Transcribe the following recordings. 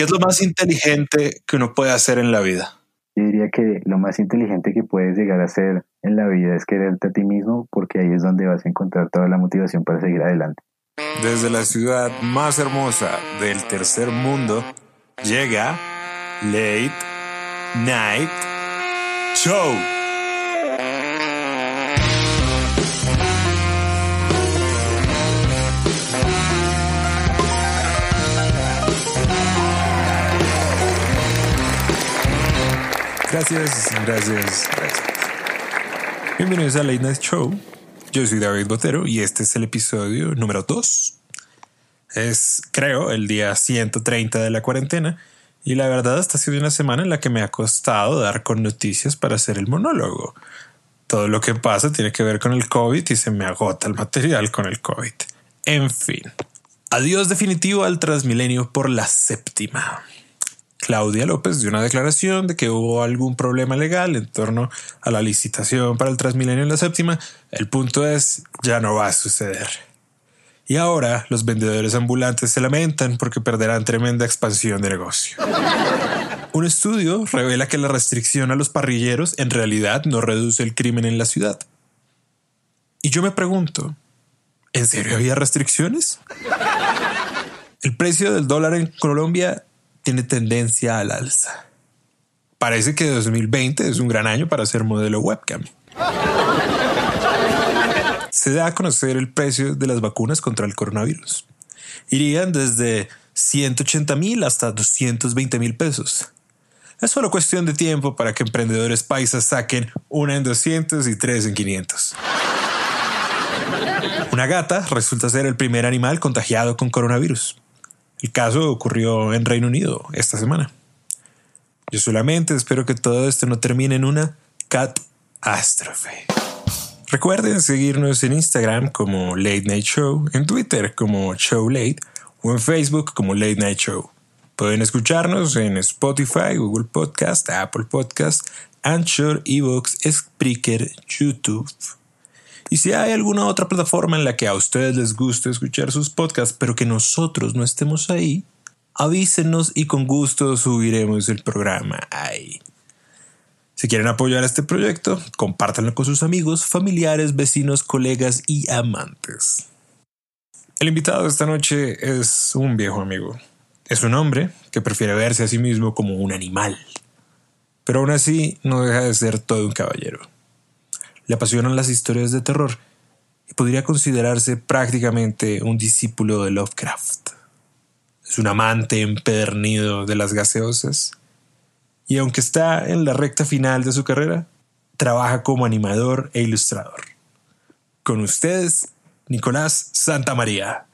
¿Qué es lo más inteligente que uno puede hacer en la vida? Yo diría que lo más inteligente que puedes llegar a hacer en la vida es quererte a ti mismo porque ahí es donde vas a encontrar toda la motivación para seguir adelante. Desde la ciudad más hermosa del tercer mundo llega Late Night Show. Gracias, gracias, gracias. Bienvenidos a Late Night Show. Yo soy David Botero y este es el episodio número 2. Es, creo, el día 130 de la cuarentena y la verdad esta ha sido una semana en la que me ha costado dar con noticias para hacer el monólogo. Todo lo que pasa tiene que ver con el COVID y se me agota el material con el COVID. En fin. Adiós definitivo al Transmilenio por la séptima. Claudia López dio una declaración de que hubo algún problema legal en torno a la licitación para el Transmilenio en la séptima. El punto es, ya no va a suceder. Y ahora los vendedores ambulantes se lamentan porque perderán tremenda expansión de negocio. Un estudio revela que la restricción a los parrilleros en realidad no reduce el crimen en la ciudad. Y yo me pregunto, ¿en serio había restricciones? El precio del dólar en Colombia tiene tendencia al alza. Parece que 2020 es un gran año para hacer modelo webcam. Se da a conocer el precio de las vacunas contra el coronavirus. Irían desde 180 mil hasta 220 mil pesos. Es solo cuestión de tiempo para que emprendedores paisas saquen una en 200 y tres en 500. Una gata resulta ser el primer animal contagiado con coronavirus. El caso ocurrió en Reino Unido esta semana. Yo solamente espero que todo esto no termine en una catástrofe. Recuerden seguirnos en Instagram como Late Night Show, en Twitter como Show Late o en Facebook como Late Night Show. Pueden escucharnos en Spotify, Google Podcast, Apple Podcast, Anchor, Evox, Spreaker, YouTube. Y si hay alguna otra plataforma en la que a ustedes les guste escuchar sus podcasts, pero que nosotros no estemos ahí, avísenos y con gusto subiremos el programa ahí. Si quieren apoyar este proyecto, compártanlo con sus amigos, familiares, vecinos, colegas y amantes. El invitado de esta noche es un viejo amigo. Es un hombre que prefiere verse a sí mismo como un animal. Pero aún así no deja de ser todo un caballero. Le apasionan las historias de terror y podría considerarse prácticamente un discípulo de Lovecraft. Es un amante empedernido de las gaseosas y aunque está en la recta final de su carrera, trabaja como animador e ilustrador. Con ustedes, Nicolás Santamaría.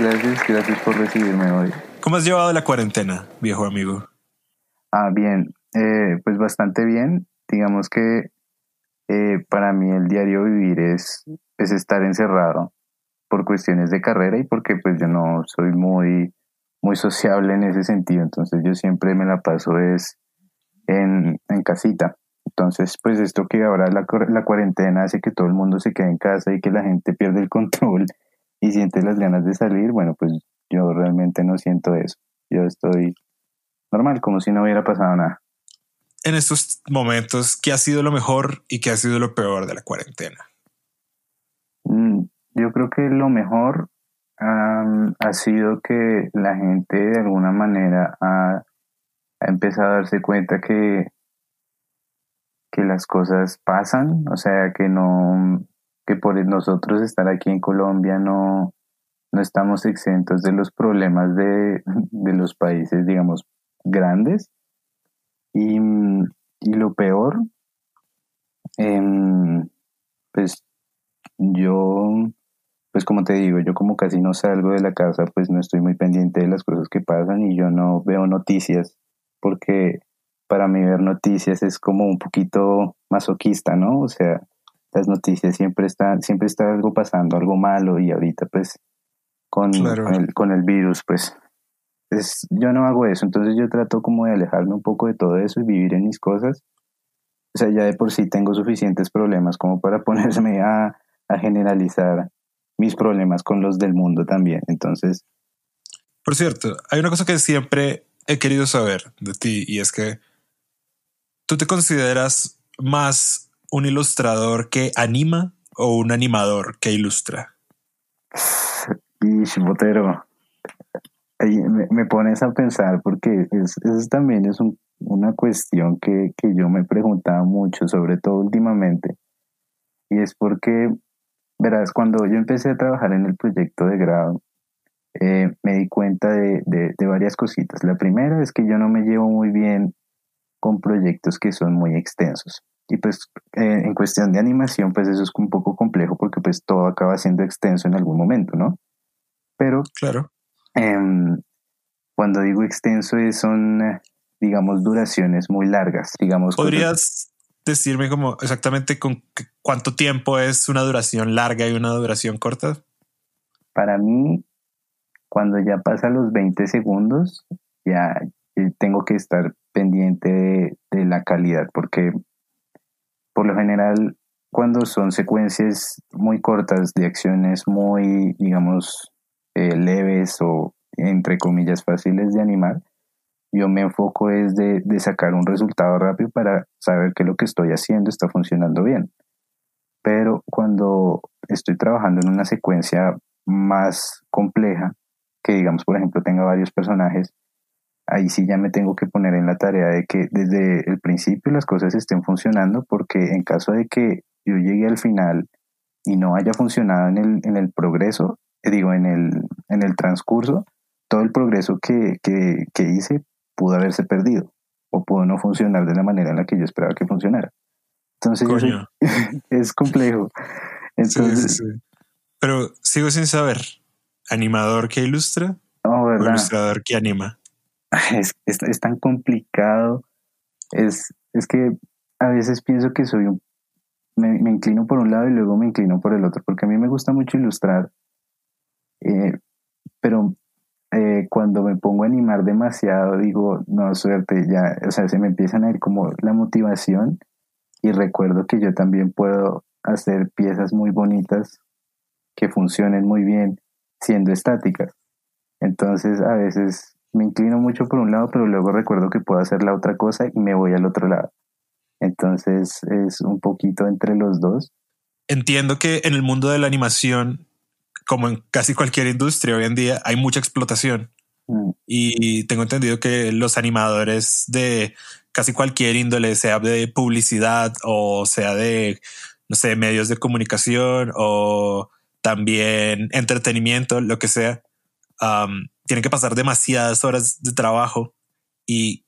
Gracias, gracias por recibirme hoy. ¿Cómo has llevado la cuarentena, viejo amigo? Ah, bien, eh, pues bastante bien. Digamos que eh, para mí el diario vivir es, es estar encerrado por cuestiones de carrera y porque pues yo no soy muy, muy sociable en ese sentido. Entonces yo siempre me la paso es en, en casita. Entonces, pues esto que ahora la, la cuarentena hace que todo el mundo se quede en casa y que la gente pierde el control y siente las ganas de salir, bueno, pues yo realmente no siento eso. Yo estoy normal, como si no hubiera pasado nada. En estos momentos, ¿qué ha sido lo mejor y qué ha sido lo peor de la cuarentena? Mm, yo creo que lo mejor ha sido que la gente de alguna manera ha, ha, empezado a darse cuenta que, que las cosas pasan, o sea, que no, que por nosotros estar aquí en Colombia no, no estamos exentos de los problemas de, los países, digamos, grandes. Y, lo peor, em, pues yo, pues como te digo, yo como casi no salgo de la casa, pues no estoy muy pendiente de las cosas que pasan y yo no veo noticias porque para mí ver noticias es como un poquito masoquista, ¿no? O sea, las noticias siempre están, siempre está algo pasando, algo malo y ahorita pues con, el, con el virus pues es, yo no hago eso, entonces yo trato como de alejarme un poco de todo eso y vivir en mis cosas. O sea, ya de por sí tengo suficientes problemas como para ponerme a, a generalizar mis problemas con los del mundo también. Entonces... Por cierto, hay una cosa que siempre he querido saber de ti y es que tú te consideras más un ilustrador que anima o un animador que ilustra. Y botero, me, me, pones a pensar porque es, eso también es una cuestión que, que yo me preguntaba mucho, sobre todo últimamente. Y es porque, verás, cuando yo empecé a trabajar en el proyecto de grado, eh, me di cuenta de, de, varias cositas. La primera es que yo no me llevo muy bien con proyectos que son muy extensos. Y pues eh, en cuestión de animación, pues eso es un poco complejo porque pues todo acaba siendo extenso en algún momento, ¿no? Pero claro. Em, cuando digo extenso son, digamos, duraciones muy largas, digamos. ¿Podrías decirme como exactamente con cuánto tiempo es una duración larga y una duración corta? Para mí, cuando ya pasa los 20 segundos, ya eh, tengo que estar pendiente de, la calidad, porque por lo general, cuando son secuencias muy cortas de acciones muy, digamos, eh, leves o entre comillas fáciles de animar, yo me enfoco es de, de, sacar un resultado rápido para saber que lo que estoy haciendo está funcionando bien. Pero cuando estoy trabajando en una secuencia más compleja, que digamos, por ejemplo, tenga varios personajes, ahí sí ya me tengo que poner en la tarea de que desde el principio las cosas estén funcionando, porque en caso de que yo llegue al final y no haya funcionado en el, en el progreso, eh, digo, en el, en el transcurso, todo el progreso que, que, que hice pudo haberse perdido o pudo no funcionar de la manera en la que yo esperaba que funcionara. Entonces, es complejo. Entonces, Pero sigo sin saber, ¿Animador que ilustra? o ilustrador que anima? Es, es, tan complicado. Es, es que a veces pienso que soy un... Me, me, inclino por un lado y luego me inclino por el otro, porque a mí me gusta mucho ilustrar, eh, pero eh, cuando me pongo a animar demasiado, digo, no, suerte, ya, o sea, se me empiezan a ir como la motivación y recuerdo que yo también puedo hacer piezas muy bonitas que funcionen muy bien siendo estáticas. Entonces a veces me inclino mucho por un lado, pero luego recuerdo que puedo hacer la otra cosa y me voy al otro lado. Entonces es un poquito entre los dos. Entiendo que en el mundo de la animación, como en casi cualquier industria hoy en día, hay mucha explotación. Mm. Y tengo entendido que los animadores de casi cualquier índole, sea de publicidad o sea de, no sé, medios de comunicación o también entretenimiento, lo que sea, tienen que pasar demasiadas horas de trabajo y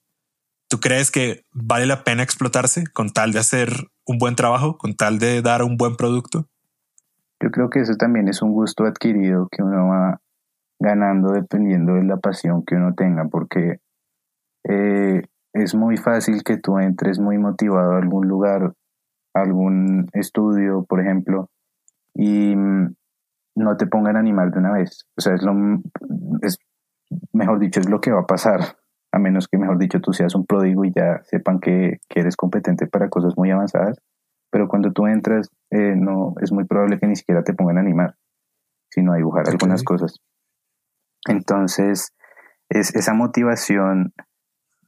tú crees que vale la pena explotarse con tal de hacer un buen trabajo, con tal de dar un buen producto? Yo creo que eso también es un gusto adquirido que uno va ganando dependiendo de la pasión que uno tenga, porque eh, es muy fácil que tú entres muy motivado a algún lugar, algún estudio, por ejemplo, y mm, no te pongan a animar de una vez. O sea, es lo, es, mejor dicho, es lo que va a pasar, a menos que, mejor dicho, tú seas un pródigo y ya sepan que, que eres competente para cosas muy avanzadas. Pero cuando tú entras, eh, no, es muy probable que ni siquiera te pongan a animar, sino a dibujar algunas cosas. Entonces, es esa motivación,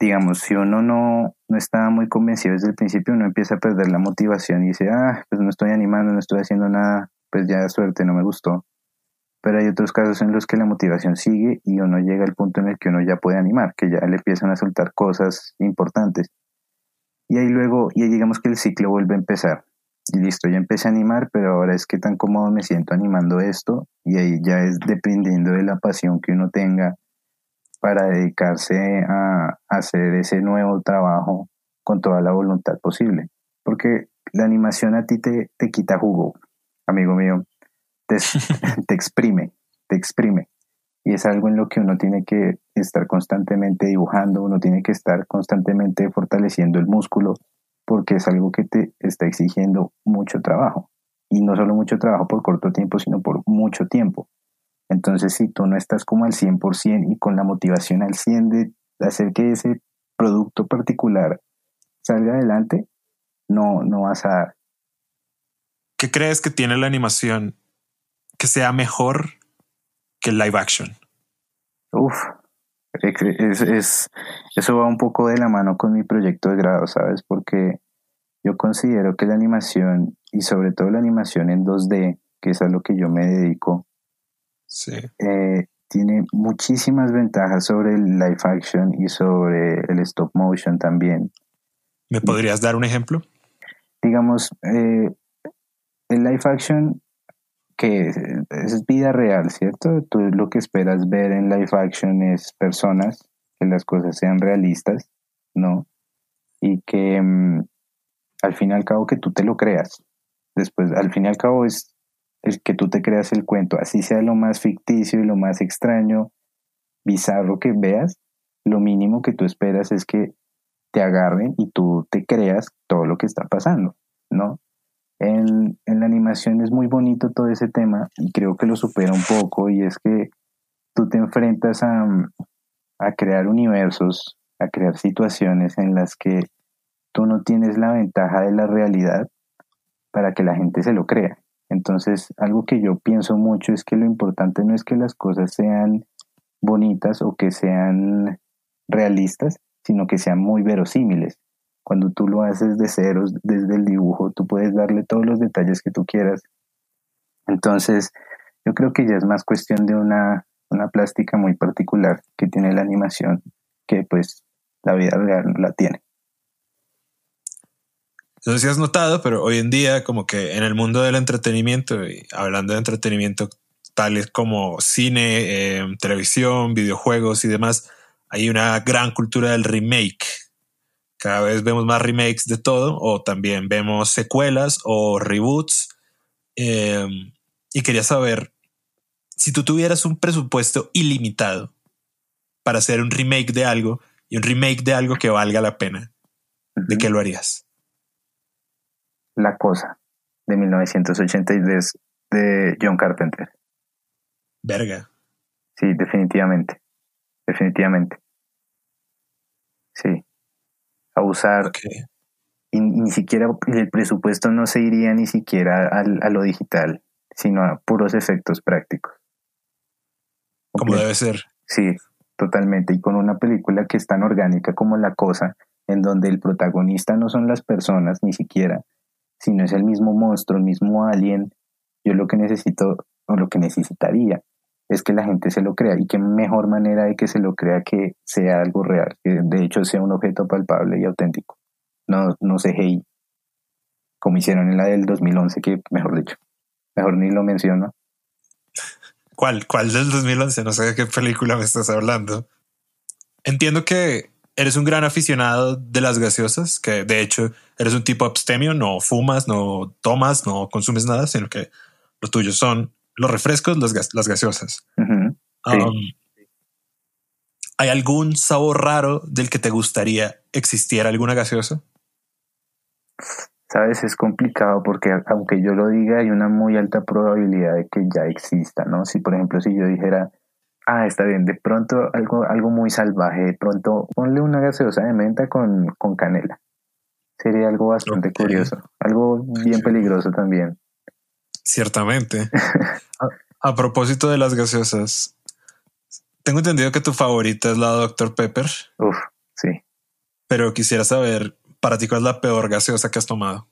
digamos, si uno no, no está muy convencido desde el principio, uno empieza a perder la motivación y dice, ah, pues no estoy animando, no estoy haciendo nada, pues ya suerte, no me gustó. Pero hay otros casos en los que la motivación sigue y uno llega al punto en el que uno ya puede animar, que ya le empiezan a soltar cosas importantes. Y ahí luego, y digamos que el ciclo vuelve a empezar. Y listo, ya empecé a animar, pero ahora es que tan cómodo me siento animando esto. Y ahí ya es dependiendo de la pasión que uno tenga para dedicarse a hacer ese nuevo trabajo con toda la voluntad posible. Porque la animación a ti te, te quita jugo amigo mío, te, exprime, te exprime. Y es algo en lo que uno tiene que estar constantemente dibujando, uno tiene que estar constantemente fortaleciendo el músculo, porque es algo que te está exigiendo mucho trabajo. Y no solo mucho trabajo por corto tiempo, sino por mucho tiempo. Entonces, si tú no estás como al 100% y con la motivación al 100 de hacer que ese producto particular salga adelante, no, no vas a dar. ¿Qué crees que tiene la animación que sea mejor que el live action? Uf, es, eso va un poco de la mano con mi proyecto de grado, ¿sabes? Porque yo considero que la animación, y sobre todo la animación en 2D, que es a lo que yo me dedico, eh, tiene muchísimas ventajas sobre el live action y sobre el stop motion también. ¿Me podrías dar un ejemplo? Digamos, eh, el live action que es, vida real, ¿cierto? Tú lo que esperas ver en live action es personas, que las cosas sean realistas, ¿no? Y que mm, al fin y al cabo que tú te lo creas. Después, al fin y al cabo es el que tú te creas el cuento, así sea lo más ficticio y lo más extraño, bizarro que veas, lo mínimo que tú esperas es que te agarren y tú te creas todo lo que está pasando, ¿no? En, la animación es muy bonito todo ese tema y creo que lo supera un poco y es que tú te enfrentas a, a crear universos, a crear situaciones en las que tú no tienes la ventaja de la realidad para que la gente se lo crea. Entonces, algo que yo pienso mucho es que lo importante no es que las cosas sean bonitas o que sean realistas, sino que sean muy verosímiles. Cuando tú lo haces de ceros, desde el dibujo, tú puedes darle todos los detalles que tú quieras. Entonces, yo creo que ya es más cuestión de una, una plástica muy particular que tiene la animación, que pues la vida real no la tiene. No sé si has notado, pero hoy en día como que en el mundo del entretenimiento, y hablando de entretenimiento tales como cine, eh, televisión, videojuegos y demás, hay una gran cultura del remake cada vez vemos más remakes de todo o también vemos secuelas o reboots. Em, y quería saber si tú tuvieras un presupuesto ilimitado para hacer un remake de algo y un remake de algo que valga la pena, ¿de qué lo harías? La cosa de 1983 de John Carpenter. Verga. Sí, definitivamente. Definitivamente. Sí a usar. Y, ni siquiera el presupuesto no se iría ni siquiera a lo digital, sino a puros efectos prácticos. Como debe ser. Sí, totalmente. Y con una película que es tan orgánica como La Cosa, en donde el protagonista no son las personas ni siquiera, sino es el mismo monstruo, el mismo alien. Yo lo que necesito, o lo que necesitaría, es que la gente se lo crea. Y qué mejor manera de que se lo crea que sea algo real, que de hecho sea un objeto palpable y auténtico. No, no CGI, como hicieron en la del 2011, que mejor dicho, mejor ni lo menciono. ¿Cuál? ¿Cuál del 2011? No sé de qué película me estás hablando. Entiendo que eres un gran aficionado de las gaseosas, que de hecho eres un tipo abstemio, no fumas, no tomas, no consumes nada, sino que los tuyos son los refrescos, las gaseosas. Um, ¿Hay algún sabor raro del que te gustaría existiera alguna gaseosa? Sabes, es complicado porque aunque yo lo diga, hay una muy alta probabilidad de que ya exista, ¿no? Si por ejemplo, si yo dijera, ah, está bien, de pronto algo, algo muy salvaje, de pronto ponle una gaseosa de menta con, con canela. Sería algo bastante curioso, algo bien peligroso también. Ciertamente. a, propósito de las gaseosas, tengo entendido que tu favorita es la Dr. Pepper. Uf, sí. Pero quisiera saber, para ti, ¿cuál es la peor gaseosa que has tomado?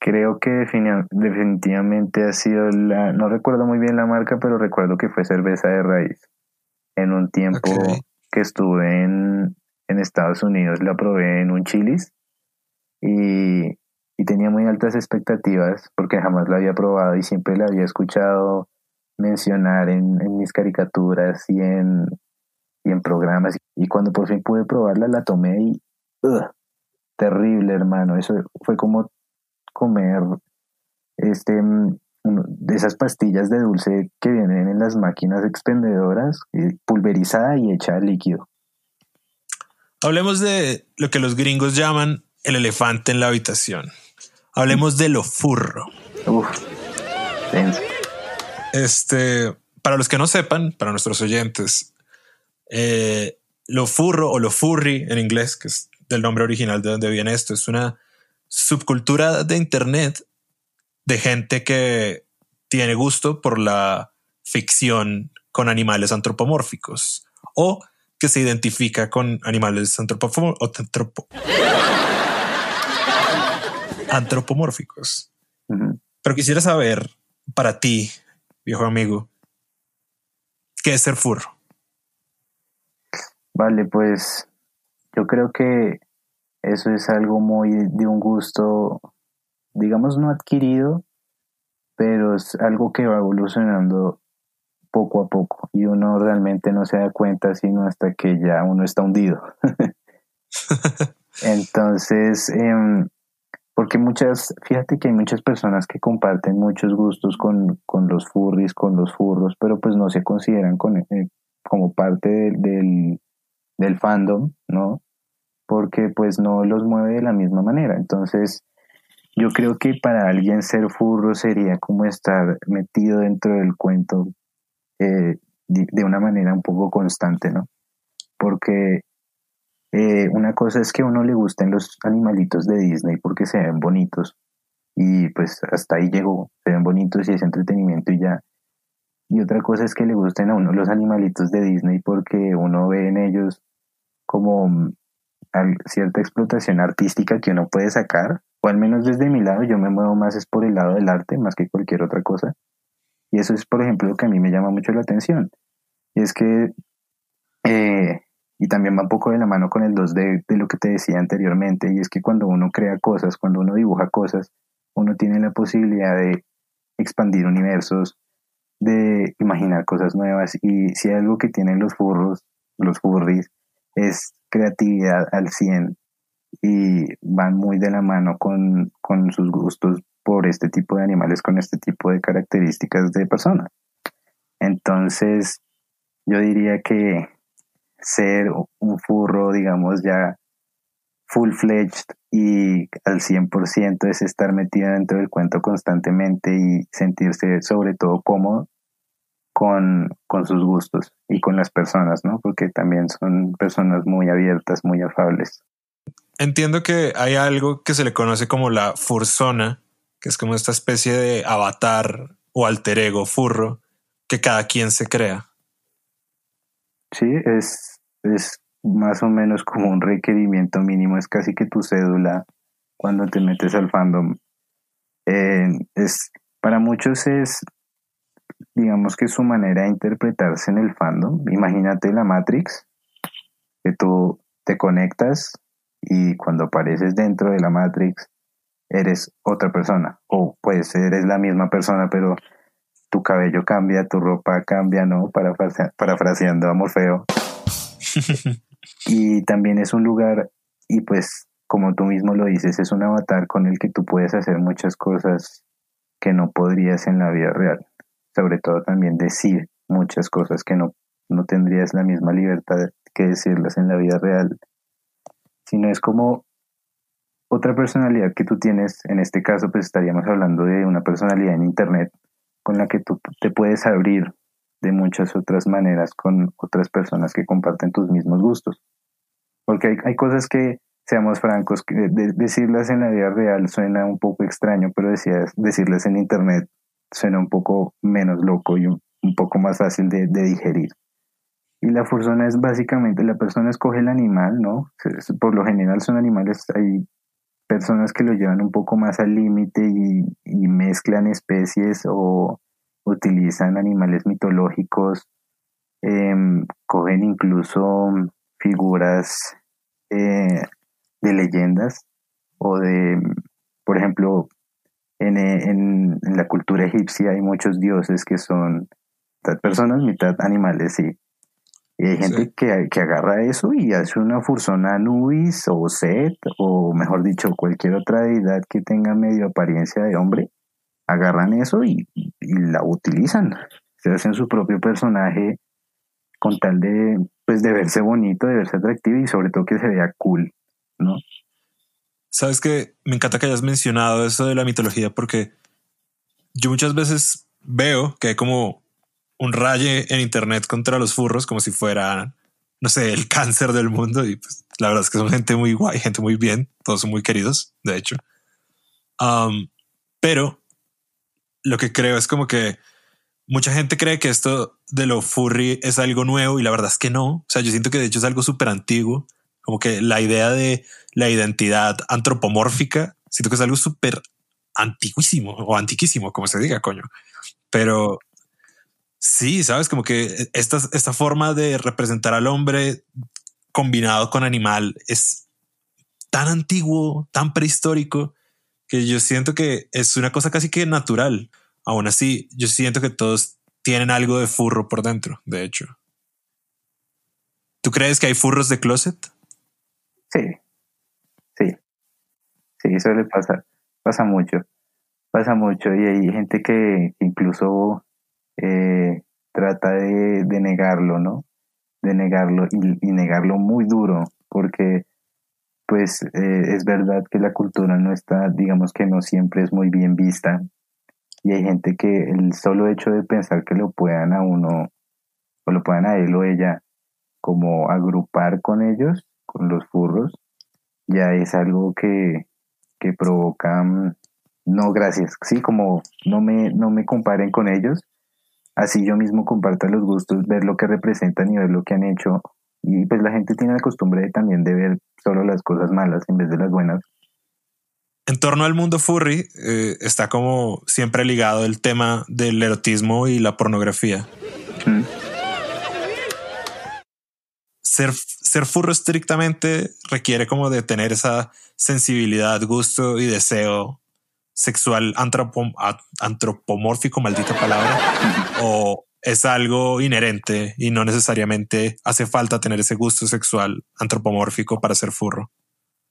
Creo que definitivamente ha sido la, no recuerdo muy bien la marca, pero recuerdo que fue cerveza de raíz. En un tiempo que estuve en, en Estados Unidos, la probé en un chilis y y tenía muy altas expectativas porque jamás la había probado y siempre la había escuchado mencionar en, mis caricaturas y en, y en programas. Y cuando por fin pude probarla, la tomé y... terrible, hermano. Eso fue como comer este de esas pastillas de dulce que vienen en las máquinas expendedoras, pulverizada y hecha líquido. Hablemos de lo que los gringos llaman el elefante en la habitación. Hablemos de lo furro. Este, para los que no sepan, para nuestros oyentes, eh, lo furro o lo furry en inglés, que es del nombre original de donde viene esto, es una subcultura de Internet de gente que tiene gusto por la ficción con animales antropomórficos o que se identifica con animales antropomórficos. Pero quisiera saber para ti, viejo amigo, ¿qué es ser furro? Vale, pues yo creo que eso es algo muy de un gusto, digamos, no adquirido, pero es algo que va evolucionando poco a poco y uno realmente no se da cuenta sino hasta que ya uno está hundido. Entonces, em, porque muchas, fíjate que hay muchas personas que comparten muchos gustos con, con los furries, con los furros, pero pues no se consideran con, eh, como parte del, del fandom, ¿no? Porque pues no los mueve de la misma manera. Entonces, yo creo que para alguien ser furro sería como estar metido dentro del cuento eh, de una manera un poco constante, ¿no? Porque eh, una cosa es que a uno le gusten los animalitos de Disney porque se ven bonitos y pues hasta ahí llegó, se ven bonitos y es entretenimiento y ya. Y otra cosa es que le gusten a uno los animalitos de Disney porque uno ve en ellos como mm, cierta explotación artística que uno puede sacar, o al menos desde mi lado, yo me muevo más es por el lado del arte más que cualquier otra cosa. Y eso es, por ejemplo, lo que a mí me llama mucho la atención. Y es que, eh, y también va un poco de la mano con el 2D de lo que te decía anteriormente, y es que cuando uno crea cosas, cuando uno dibuja cosas, uno tiene la posibilidad de expandir universos, de imaginar cosas nuevas, y si algo que tienen los furros, los furries, es creatividad al 100 y van muy de la mano con, con sus gustos por este tipo de animales, con este tipo de características de persona. Entonces, yo diría que ser un furro, digamos, ya full-fledged y al 100% es estar metido dentro del cuento constantemente y sentirse sobre todo cómodo con, con sus gustos y con las personas, ¿no? Porque también son personas muy abiertas, muy afables. Entiendo que hay algo que se le conoce como la fursona, que es como esta especie de avatar o alter ego furro que cada quien se crea. Sí, es, es más o menos como un requerimiento mínimo, es casi que tu cédula cuando te metes al fandom. Eh, es, para muchos es digamos que su manera de interpretarse en el fandom. Imagínate la Matrix, que tú te conectas y cuando apareces dentro de la Matrix eres otra persona. O pues eres la misma persona, pero tu cabello cambia, tu ropa cambia, ¿no? parafraseando a Morfeo. y también es un lugar, y pues como tú mismo lo dices, es un avatar con el que tú puedes hacer muchas cosas que no podrías en la vida real. Sobre todo también decir muchas cosas que no, no tendrías la misma libertad que decirlas en la vida real, sino es como otra personalidad que tú tienes, en este caso pues estaríamos hablando de una personalidad en Internet con la que tú te puedes abrir de muchas otras maneras con otras personas que comparten tus mismos gustos. Porque hay, hay cosas que, seamos francos, que decirlas en la vida real suena un poco extraño, pero decías, decirlas en Internet suena un poco menos loco y un, poco más fácil de, digerir. Y la fursona es básicamente, la persona escoge el animal, ¿no? Por lo general son animales, hay personas que lo llevan un poco más al límite y, mezclan especies o utilizan animales mitológicos, em, cogen incluso figuras eh, de leyendas o de, por ejemplo, en, la cultura egipcia hay muchos dioses que son mitad personas, mitad animales, sí. Y hay gente que, que, agarra eso y hace una fursona Anubis o Set, o mejor dicho, cualquier otra deidad que tenga medio apariencia de hombre, agarran eso y, y la utilizan. Se hacen su propio personaje con tal de, pues, de verse bonito, de verse atractivo y sobre todo que se vea cool, ¿no? Sabes que me encanta que hayas mencionado eso de la mitología porque yo muchas veces veo que hay como un raye en internet contra los furros como si fueran, no sé, el cáncer del mundo. Y pues, la verdad es que son gente muy guay, gente muy bien, todos son muy queridos, de hecho. Um, pero lo que creo es como que mucha gente cree que esto de lo furry es algo nuevo y la verdad es que no. O sea, yo siento que de hecho es algo súper antiguo, como que la idea de la identidad antropomórfica, siento que es algo súper antiguísimo o antiquísimo, como se diga, coño. Pero sí, sabes, como que esta, esta forma de representar al hombre combinado con animal es tan antiguo, tan prehistórico, que yo siento que es una cosa casi que natural. Aún así, yo siento que todos tienen algo de furro por dentro, de hecho. ¿Tú crees que hay furros de closet? Sí, sí, sí, suele pasar, pasa mucho, pasa mucho y hay gente que incluso eh, trata de, negarlo, ¿no? De negarlo y, negarlo muy duro, porque pues eh, es verdad que la cultura no está, digamos que no siempre es muy bien vista y hay gente que el solo hecho de pensar que lo puedan a uno o lo puedan a él o ella como agrupar con ellos, con los furros, ya es algo que, que provoca mm, no gracias, sí, como no me, no me comparen con ellos, así yo mismo comparto los gustos, ver lo que representan y ver lo que han hecho. Y pues la gente tiene la costumbre también de ver solo las cosas malas en vez de las buenas en torno al mundo furry eh, está como siempre ligado el tema del erotismo y la pornografía. Mm. Ser, ser furro estrictamente requiere como de tener esa sensibilidad, gusto y deseo sexual antropomórfico, maldita palabra, o es algo inherente y no necesariamente hace falta tener ese gusto sexual antropomórfico para ser furro.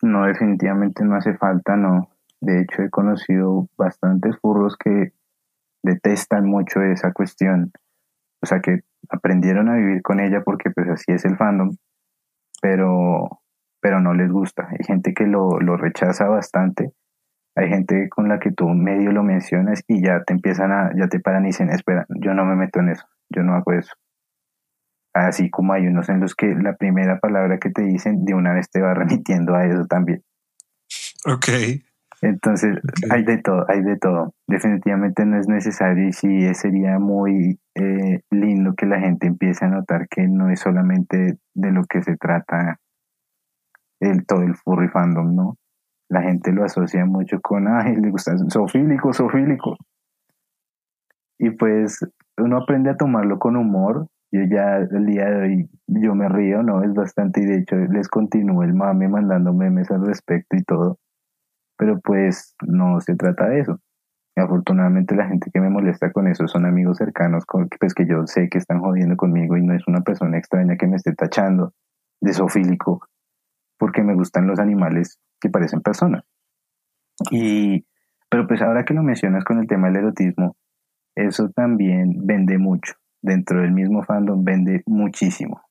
No, definitivamente no hace falta, no. De hecho, he conocido bastantes furros que detestan mucho esa cuestión. O sea, que aprendieron a vivir con ella porque pues así es el fandom, pero, pero no les gusta. Hay gente que lo, lo rechaza bastante. Hay gente con la que tú medio lo mencionas y ya te empiezan a, ya te paran y dicen, espera, yo no me meto en eso, yo no hago eso. Así como hay unos en los que la primera palabra que te dicen de una vez te va remitiendo a eso también. Ok. Entonces, hay de todo, hay de todo. Definitivamente no es necesario y sí sería muy eh, lindo que la gente empiece a notar que no es solamente de lo que se trata el, todo el furry fandom, ¿no? La gente lo asocia mucho con, ay, le gusta sofílico, sofílico. Y pues uno aprende a tomarlo con humor yo ya el día de hoy yo me río, ¿no? Es bastante y de hecho les continúo el mame mandando memes al respecto y todo. Pero pues no se trata de eso. afortunadamente la gente que me molesta con eso son amigos cercanos, con, pues que yo sé que están jodiendo conmigo y no es una persona extraña que me esté tachando de zoofílico porque me gustan los animales que parecen personas. Y, pero pues ahora que lo mencionas con el tema del erotismo, eso también vende mucho dentro del mismo fandom vende muchísimo.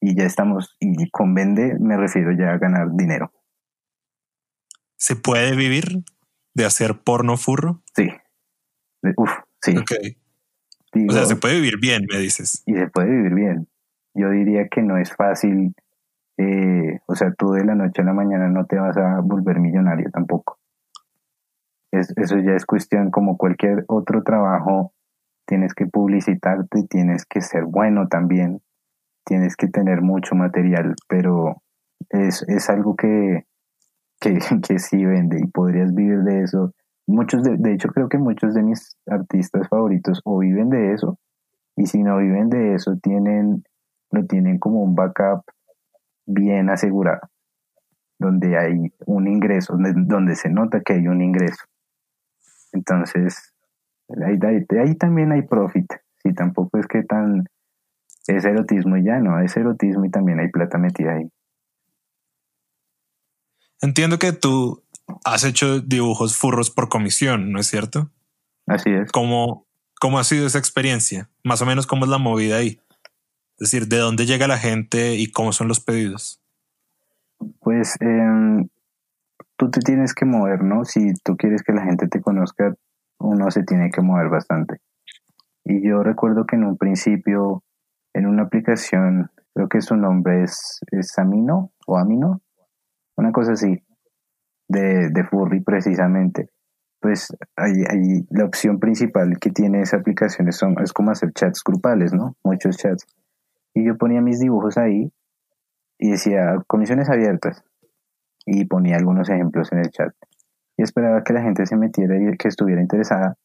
Y ya estamos, y con vende me refiero ya a ganar dinero. ¿Se puede vivir de hacer porno furro? Sí. Uf, sí. o sea, se puede vivir bien, me dices. Y se puede vivir bien. Yo diría que no es fácil. Eh, o sea, tú de la noche a la mañana no te vas a volver millonario tampoco. Es, eso ya es cuestión como cualquier otro trabajo tienes que publicitarte, tienes que ser bueno también, tienes que tener mucho material, pero es, es algo que, que, que, sí vende y podrías vivir de eso. Muchos de, de hecho, creo que muchos de mis artistas favoritos o viven de eso, y si no viven de eso, tienen, lo tienen como un backup bien asegurado, donde hay un ingreso, donde, donde se nota que hay un ingreso. Entonces, Ahí, también hay profit. Si tampoco es que tan es erotismo y ya no, es erotismo y también hay plata metida ahí. Entiendo que tú has hecho dibujos furros por comisión, ¿no es cierto? Así es. ¿Cómo, cómo ha sido esa experiencia? Más o menos cómo es la movida ahí. Es decir, ¿de dónde llega la gente y cómo son los pedidos? Pues em, tú te tienes que mover, ¿no? Si tú quieres que la gente te conozca, uno se tiene que mover bastante. Y yo recuerdo que en un principio, en una aplicación, creo que su nombre es, es Amino o Amino, una cosa así, de, de Furry precisamente. Pues hay, la opción principal que tiene esa aplicación es, son, es como hacer chats grupales, ¿no? Muchos chats. Y yo ponía mis dibujos ahí y decía comisiones abiertas y ponía algunos ejemplos en el chat y esperaba que la gente se metiera y que estuviera interesada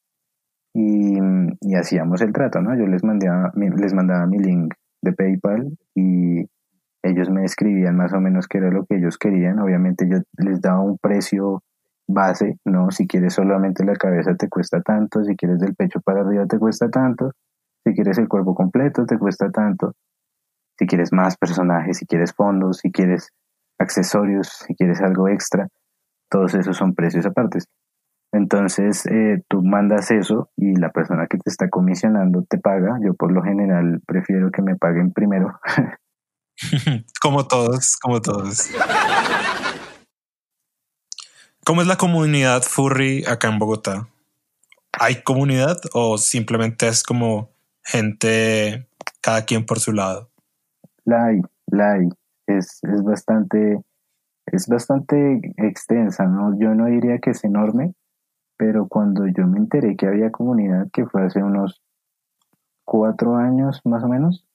y, y hacíamos el trato, ¿no? Yo les mandaba, les mandaba mi link de PayPal y ellos me escribían más o menos qué era lo que ellos querían. Obviamente yo les daba un precio base, ¿no? Si quieres solamente la cabeza te cuesta tanto, si quieres del pecho para arriba te cuesta tanto, si quieres el cuerpo completo te cuesta tanto, si quieres más personajes, si quieres fondos, si quieres accesorios, si quieres algo extra, todos esos son precios apartes. Entonces eh, tú mandas eso y la persona que te está comisionando te paga. Yo por lo general prefiero que me paguen primero. como todos, como todos. ¿Cómo es la comunidad furry acá en Bogotá? ¿Hay comunidad o simplemente es como gente, cada quien por su lado? La hay, la hay. Es, es bastante, es bastante extensa, ¿no? Yo no diría que es enorme, pero cuando yo me enteré que había comunidad, que fue hace unos cuatro años más o menos,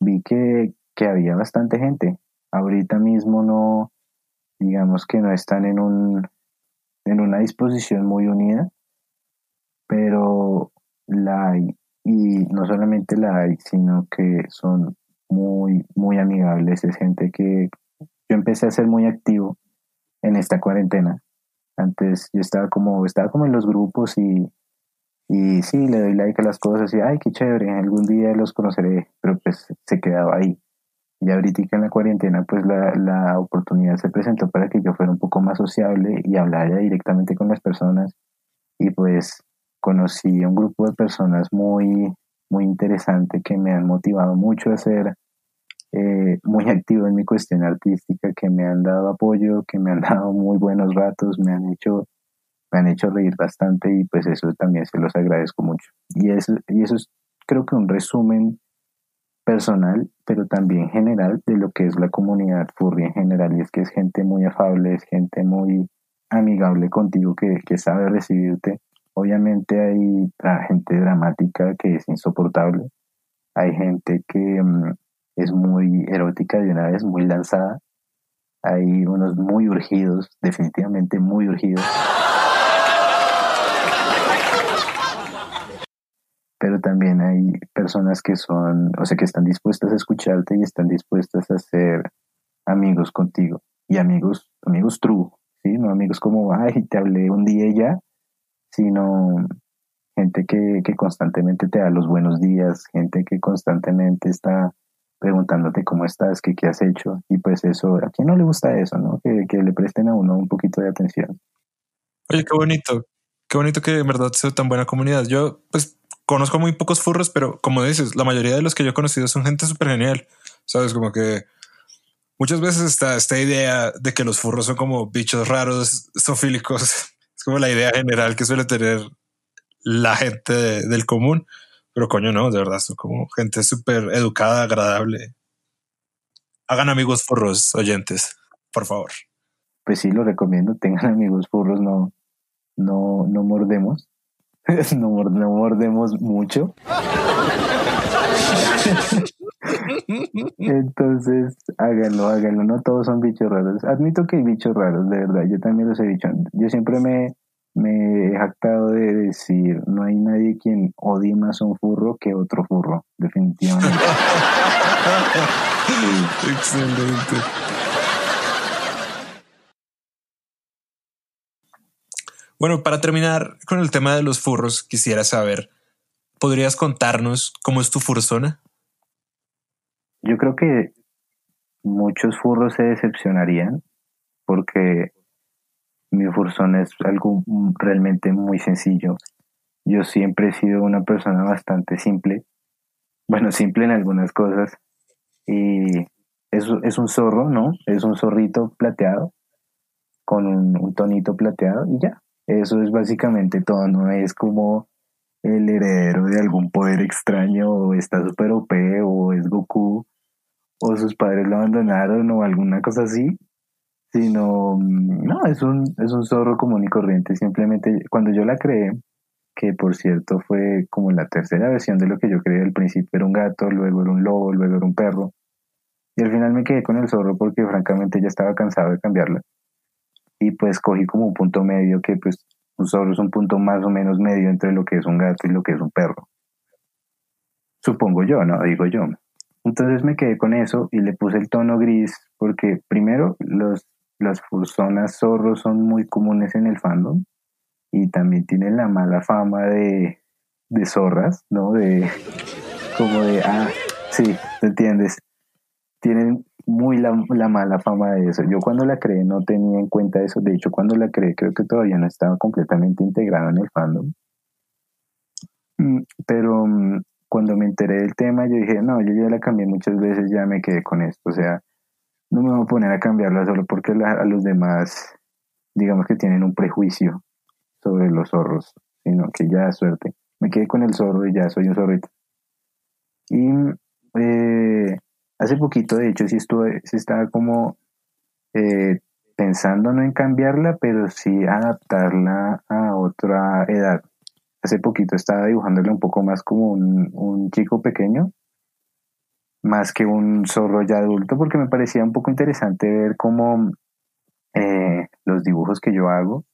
vi que, había bastante gente. Ahorita mismo no, digamos que no están en un en una disposición muy unida, pero la hay, y no solamente la hay, sino que son muy, muy amigables, es gente que yo empecé a ser muy activo en esta cuarentena antes yo estaba como, estaba como en los grupos y, y sí, le doy like a las cosas y, ay, qué chévere, algún día los conoceré, pero pues se quedaba ahí. Y ahorita en la cuarentena, pues la, la oportunidad se presentó para que yo fuera un poco más sociable y hablara directamente con las personas. Y pues conocí a un grupo de personas muy, muy interesante que me han motivado mucho a ser eh, muy activo en mi cuestión artística, que me han dado apoyo, que me han dado muy buenos ratos, me han hecho, me han hecho reír bastante y pues eso también se los agradezco mucho. Y eso, y eso es creo que un resumen personal, pero también general de lo que es la comunidad furry en general, y es que es gente muy afable, es gente muy amigable contigo, que, que sabe recibirte. Obviamente hay gente dramática que es insoportable, hay gente que, mm, es muy erótica de una vez, muy lanzada. Hay unos muy urgidos, definitivamente muy urgidos. Pero también hay personas que son, o sea, que están dispuestas a escucharte y están dispuestas a ser amigos contigo. Y amigos, amigos true, ¿sí? No amigos como, ay, te hablé un día y ya, sino gente que, que constantemente te da los buenos días, gente que constantemente está preguntándote cómo estás, qué, qué has hecho. Y pues eso, ¿a quién no le gusta eso, no? Que, que le presten a uno un poquito de atención. Oye, qué bonito. Qué bonito que en verdad sea tan buena comunidad. Yo, pues, conozco muy pocos furros, pero como dices, la mayoría de los que yo he conocido son gente súper genial. Sabes, como que muchas veces está esta idea de que los furros son como bichos raros, sofílicos. Como la idea general que suele tener la gente del común. Pero coño, no, de verdad, son como gente súper educada, agradable. Hagan amigos furros, oyentes, por favor. Pues sí, lo recomiendo, tengan amigos furros, no, no, no mordemos. no, mordemos mucho. Entonces, háganlo, háganlo. No todos son bichos raros. Admito que hay bichos raros, de verdad. Yo también los he dicho. Yo siempre me, he jactado de decir, no hay nadie quien odie más un furro que otro furro, definitivamente. Excelente. Bueno, para terminar con el tema de los furros, quisiera saber, ¿podrías contarnos cómo es tu fursona? Yo creo que muchos furros se decepcionarían porque mi fursón es algo realmente muy sencillo. Yo siempre he sido una persona bastante simple, bueno, simple en algunas cosas, y es, es un zorro, ¿no? Es un zorrito plateado con un, tonito plateado y ya. Eso es básicamente todo, no es como el heredero de algún poder extraño o está super OP o es Goku o sus padres lo abandonaron o alguna cosa así, sino, no, es un, es un zorro común y corriente. Simplemente cuando yo la creé, que por cierto fue como la tercera versión de lo que yo creé, al principio era un gato, luego era un lobo, luego era un perro, y al final me quedé con el zorro porque francamente ya estaba cansado de cambiarla. Y pues cogí como un punto medio que pues un zorro es un punto más o menos medio entre lo que es un gato y lo que es un perro. Supongo yo, ¿no? Digo yo. Entonces me quedé con eso y le puse el tono gris porque primero los, las personas zorros son muy comunes en el fandom y también tienen la mala fama de, de zorras, ¿no? De como de, ah, sí, ¿te entiendes? Tienen muy la, la, mala fama de eso. Yo cuando la creé no tenía en cuenta eso. De hecho, cuando la creé creo que todavía no estaba completamente integrado en el fandom. Mm, pero mm, cuando me enteré del tema, yo dije, no, yo ya la cambié muchas veces, ya me quedé con esto. O sea, no me voy a poner a cambiarla solo porque a los demás, digamos que tienen un prejuicio sobre los zorros, sino que ya suerte. Me quedé con el zorro y ya soy un zorrito. Y eh, Hace poquito, de hecho, sí, estuve, sí estaba como eh, pensando no en cambiarla, pero sí adaptarla a otra edad. Hace poquito estaba dibujándole un poco más como un, chico pequeño, más que un zorro ya adulto, porque me parecía un poco interesante ver cómo eh, los dibujos que yo hago,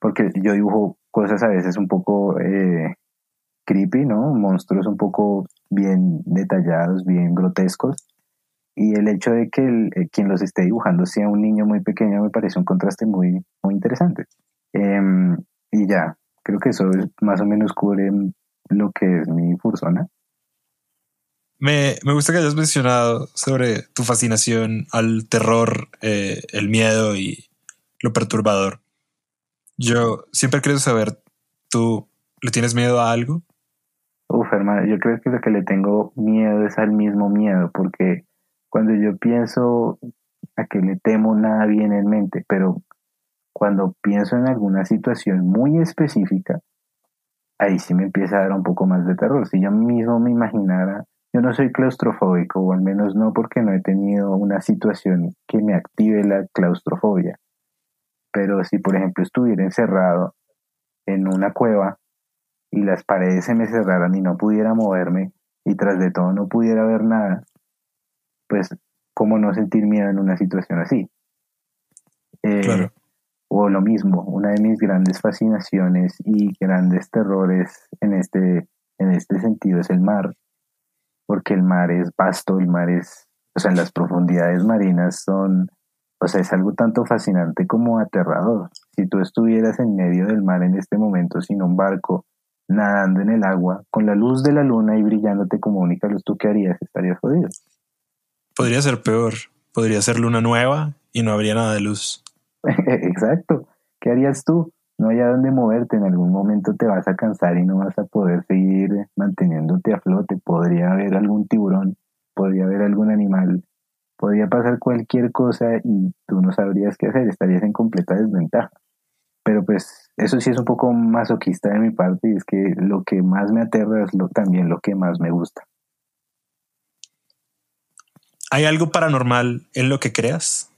porque yo dibujo cosas a veces un poco eh, creepy, ¿no? Monstruos un poco bien detallados, bien grotescos. Y el hecho de que eh, quien los esté dibujando sea un niño muy pequeño me parece un contraste muy, muy interesante. Em, y ya, creo que eso más o menos cubre lo que es mi fursona. Me, me, gusta que hayas mencionado sobre tu fascinación al terror, eh, el miedo y lo perturbador. Yo siempre quiero saber, ¿tú le tienes miedo a algo? Uf, hermano, yo creo que lo que le tengo miedo es al mismo miedo, porque cuando yo pienso a que le temo nada viene en mente, pero cuando pienso en alguna situación muy específica, ahí sí me empieza a dar un poco más de terror. Si yo mismo me imaginara, yo no soy claustrofóbico, o al menos no porque no he tenido una situación que me active la claustrofobia. Pero si, por ejemplo, estuviera encerrado en una cueva y las paredes se me cerraran y no pudiera moverme y tras de todo no pudiera ver nada, pues cómo no sentir miedo en una situación así. Eh, o lo mismo, una de mis grandes fascinaciones y grandes terrores en este, en este sentido es el mar, porque el mar es vasto, el mar es, o sea, las profundidades marinas son, o sea, es algo tanto fascinante como aterrador. Si tú estuvieras en medio del mar en este momento sin un barco, nadando en el agua, con la luz de la luna y brillándote como única luz, ¿tú qué harías? Estarías jodido. Podría ser peor. Podría ser luna nueva y no habría nada de luz. Exacto. ¿Qué harías tú? No hay a dónde moverte. En algún momento te vas a cansar y no vas a poder seguir manteniéndote a flote. Podría haber algún tiburón, podría haber algún animal, podría pasar cualquier cosa y tú no sabrías qué hacer. Estarías en completa desventaja. Pero pues eso sí es un poco masoquista de mi parte y es que lo que más me aterra es lo, también lo que más me gusta. ¿Hay algo paranormal en lo que creas?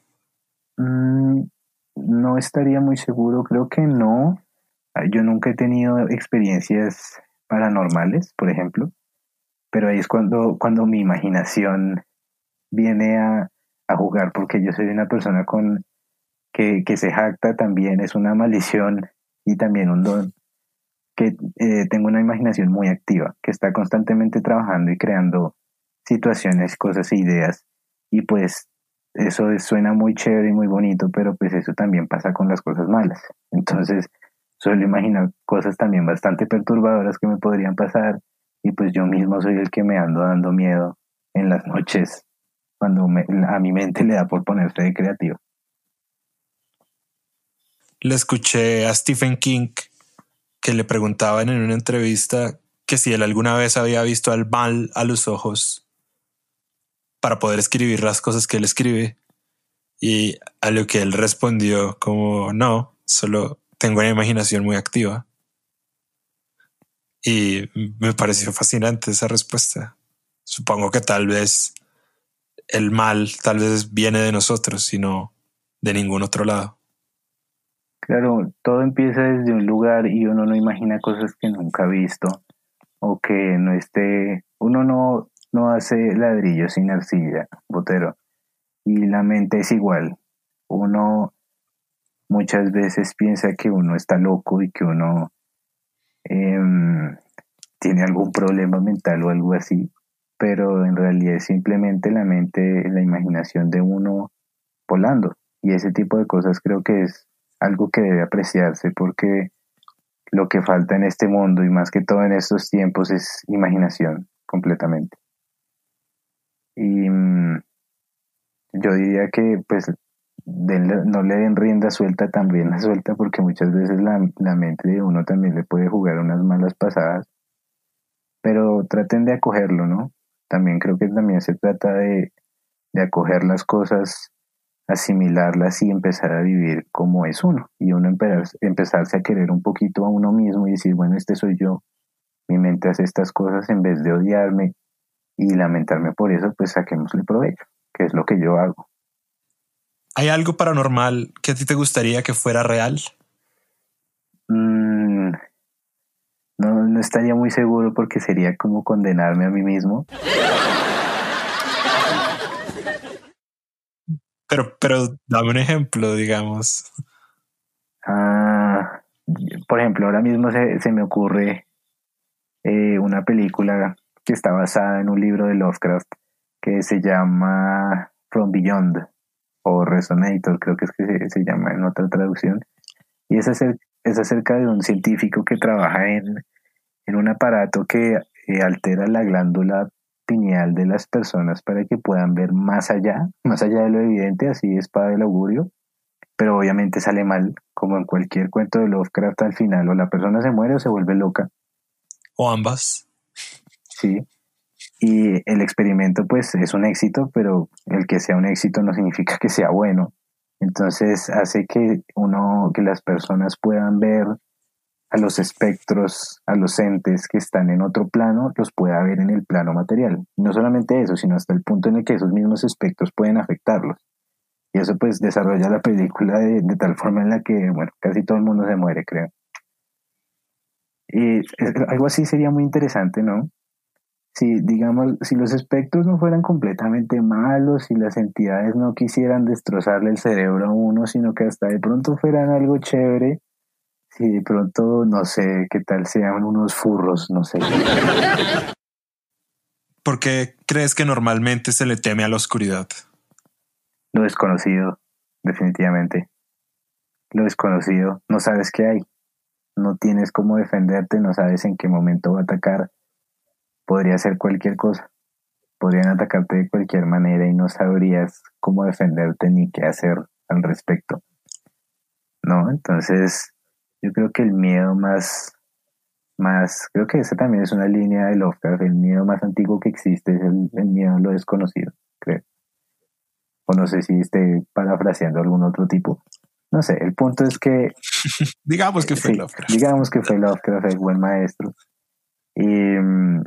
Mm, no estaría muy seguro, creo que no. Ah, yo nunca he tenido experiencias paranormales, por ejemplo, pero ahí es cuando, cuando mi imaginación viene a, a jugar, porque yo soy una persona con que, que, se jacta también, es una maldición y también un don, que eh, tengo una imaginación muy activa, que está constantemente trabajando y creando situaciones, cosas e ideas. Y pues eso suena muy chévere y muy bonito, pero pues eso también pasa con las cosas malas. Entonces suelo imaginar cosas también bastante perturbadoras que me podrían pasar y pues yo mismo soy el que me ando dando miedo en las noches cuando a mi mente le da por ponerse de creativo. Le escuché a Stephen King que le preguntaban en una entrevista que si él alguna vez había visto al mal a los ojos para poder escribir las cosas que él escribe. Y a lo que él respondió como no, solo tengo una imaginación muy activa. Y me pareció fascinante esa respuesta. Supongo que tal vez el mal tal vez viene de nosotros y no de ningún otro lado. Claro, todo empieza desde un lugar y uno no imagina cosas que nunca ha visto o que no esté, uno no, no hace ladrillo sin arcilla, botero. Y la mente es igual. Uno muchas veces piensa que uno está loco y que uno em, tiene algún problema mental o algo así, pero en realidad es simplemente la mente, la imaginación de uno volando. Y ese tipo de cosas creo que es algo que debe apreciarse porque lo que falta en este mundo y más que todo en estos tiempos es imaginación completamente. Y mm, yo diría que pues no le den rienda suelta también la suelta porque muchas veces la, la mente de uno también le puede jugar unas malas pasadas pero traten de acogerlo, ¿no? También creo que también se trata de, de acoger las cosas, asimilarlas y empezar a vivir como es uno. Y uno empezar, empezarse a querer un poquito a uno mismo y decir, bueno, este soy yo, mi mente hace estas cosas en vez de odiarme y lamentarme por eso, pues saquémosle provecho, que es lo que yo hago. ¿Hay algo paranormal que a ti te gustaría que fuera real? Mm, no, no estaría muy seguro porque sería como condenarme a mí mismo. Pero, pero dame un ejemplo, digamos. Ah, por ejemplo, ahora mismo se, se me ocurre eh, una película que está basada en un libro de Lovecraft que se llama From Beyond o Resonator, creo que es que se, llama en otra traducción. Y es acerca, es acerca de un científico que trabaja en, en un aparato que eh, altera la glándula pineal de las personas para que puedan ver más allá, más allá de lo evidente, así es para el augurio, pero obviamente sale mal, como en cualquier cuento de Lovecraft al final, o la persona se muere o se vuelve loca. O ambas. Sí. Y el experimento pues es un éxito, pero el que sea un éxito no significa que sea bueno. Entonces hace que uno, que las personas puedan ver a los espectros, a los entes que están en otro plano, los pueda ver en el plano material. No solamente eso, sino hasta el punto en el que esos mismos espectros pueden afectarlos. Y eso pues desarrolla la película de, tal forma en la que, bueno, casi todo el mundo se muere, creo. Y algo así sería muy interesante, ¿no? Si, digamos, si los espectros no fueran completamente malos, si las entidades no quisieran destrozarle el cerebro a uno, sino que hasta de pronto fueran algo chévere, si de pronto, no sé, qué tal sean unos furros, no sé. ¿Por qué crees que normalmente se le teme a la oscuridad? Lo desconocido, definitivamente. Lo desconocido, no sabes qué hay. No tienes cómo defenderte, no sabes en qué momento va a atacar. Podría ser cualquier cosa. Podrían atacarte de cualquier manera y no sabrías cómo defenderte ni qué hacer al respecto. ¿No? Entonces, yo creo que el miedo más, más, creo que esa también es una línea de Lovecraft, el miedo más antiguo que existe es el, miedo a lo desconocido, creo. O no sé si esté parafraseando algún otro tipo. No sé, el punto es que... digamos que fue Lovecraft. Digamos que fue Lovecraft el buen maestro. Y mm,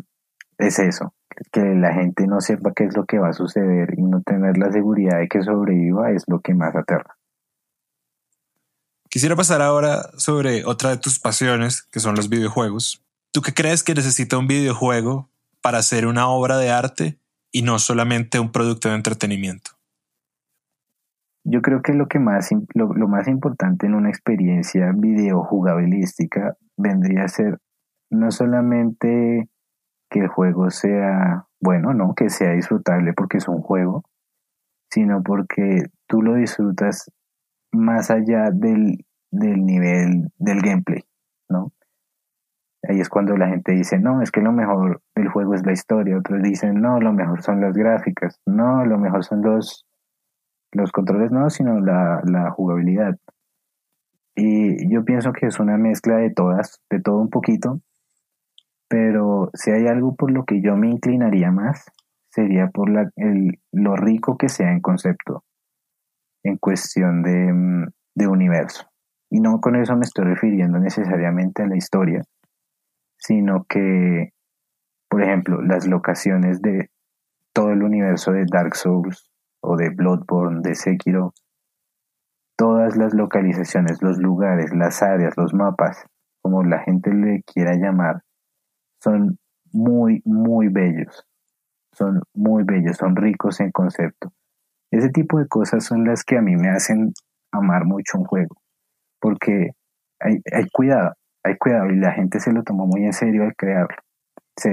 es eso, que la gente no sepa qué es lo que va a suceder y no tener la seguridad de que sobreviva es lo que más aterra. Quisiera pasar ahora sobre otra de tus pasiones, que son los videojuegos. ¿Tú qué crees que necesita un videojuego para hacer una obra de arte y no solamente un producto de entretenimiento? Yo creo que lo que más lo, más importante en una experiencia videojugabilística vendría a ser no solamente que el juego sea bueno, no, que sea disfrutable porque es un juego, sino porque tú lo disfrutas más allá del, del nivel del gameplay, ¿no? Ahí es cuando la gente dice, no, es que lo mejor del juego es la historia. Otros dicen, no, lo mejor son las gráficas. No, lo mejor son los, los controles, no, sino la, la jugabilidad. Y yo pienso que es una mezcla de todas, de todo un poquito. Pero si hay algo por lo que yo me inclinaría más, sería por la, el, lo rico que sea en concepto en cuestión mm, de, universo. Y no con eso me estoy refiriendo necesariamente a la historia, sino que, por ejemplo, las locaciones de todo el universo de Dark Souls o de Bloodborne, de Sekiro, todas las localizaciones, los lugares, las áreas, los mapas, como la gente le quiera llamar, son muy, muy bellos. Son muy bellos, son ricos en concepto. Ese tipo de cosas son las que a mí me hacen amar mucho un juego, porque hay, hay cuidado, hay cuidado y la gente se lo tomó muy en serio al crearlo.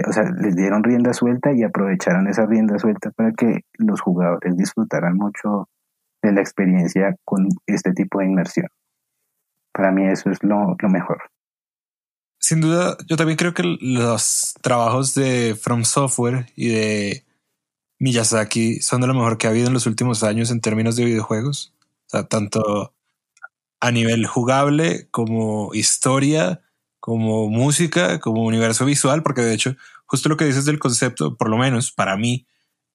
o sea, les dieron rienda suelta y aprovecharon esa rienda suelta para que los jugadores disfrutaran mucho de la experiencia con este tipo de inmersión. Para mí eso es lo, lo mejor. Sin duda, yo también creo que los trabajos de From Software y de Miyazaki son de lo mejor que ha habido en los últimos años en términos de videojuegos. Tanto a nivel jugable como historia, como música, como universo visual, porque de hecho, justo lo que dices del concepto, por lo menos para mí,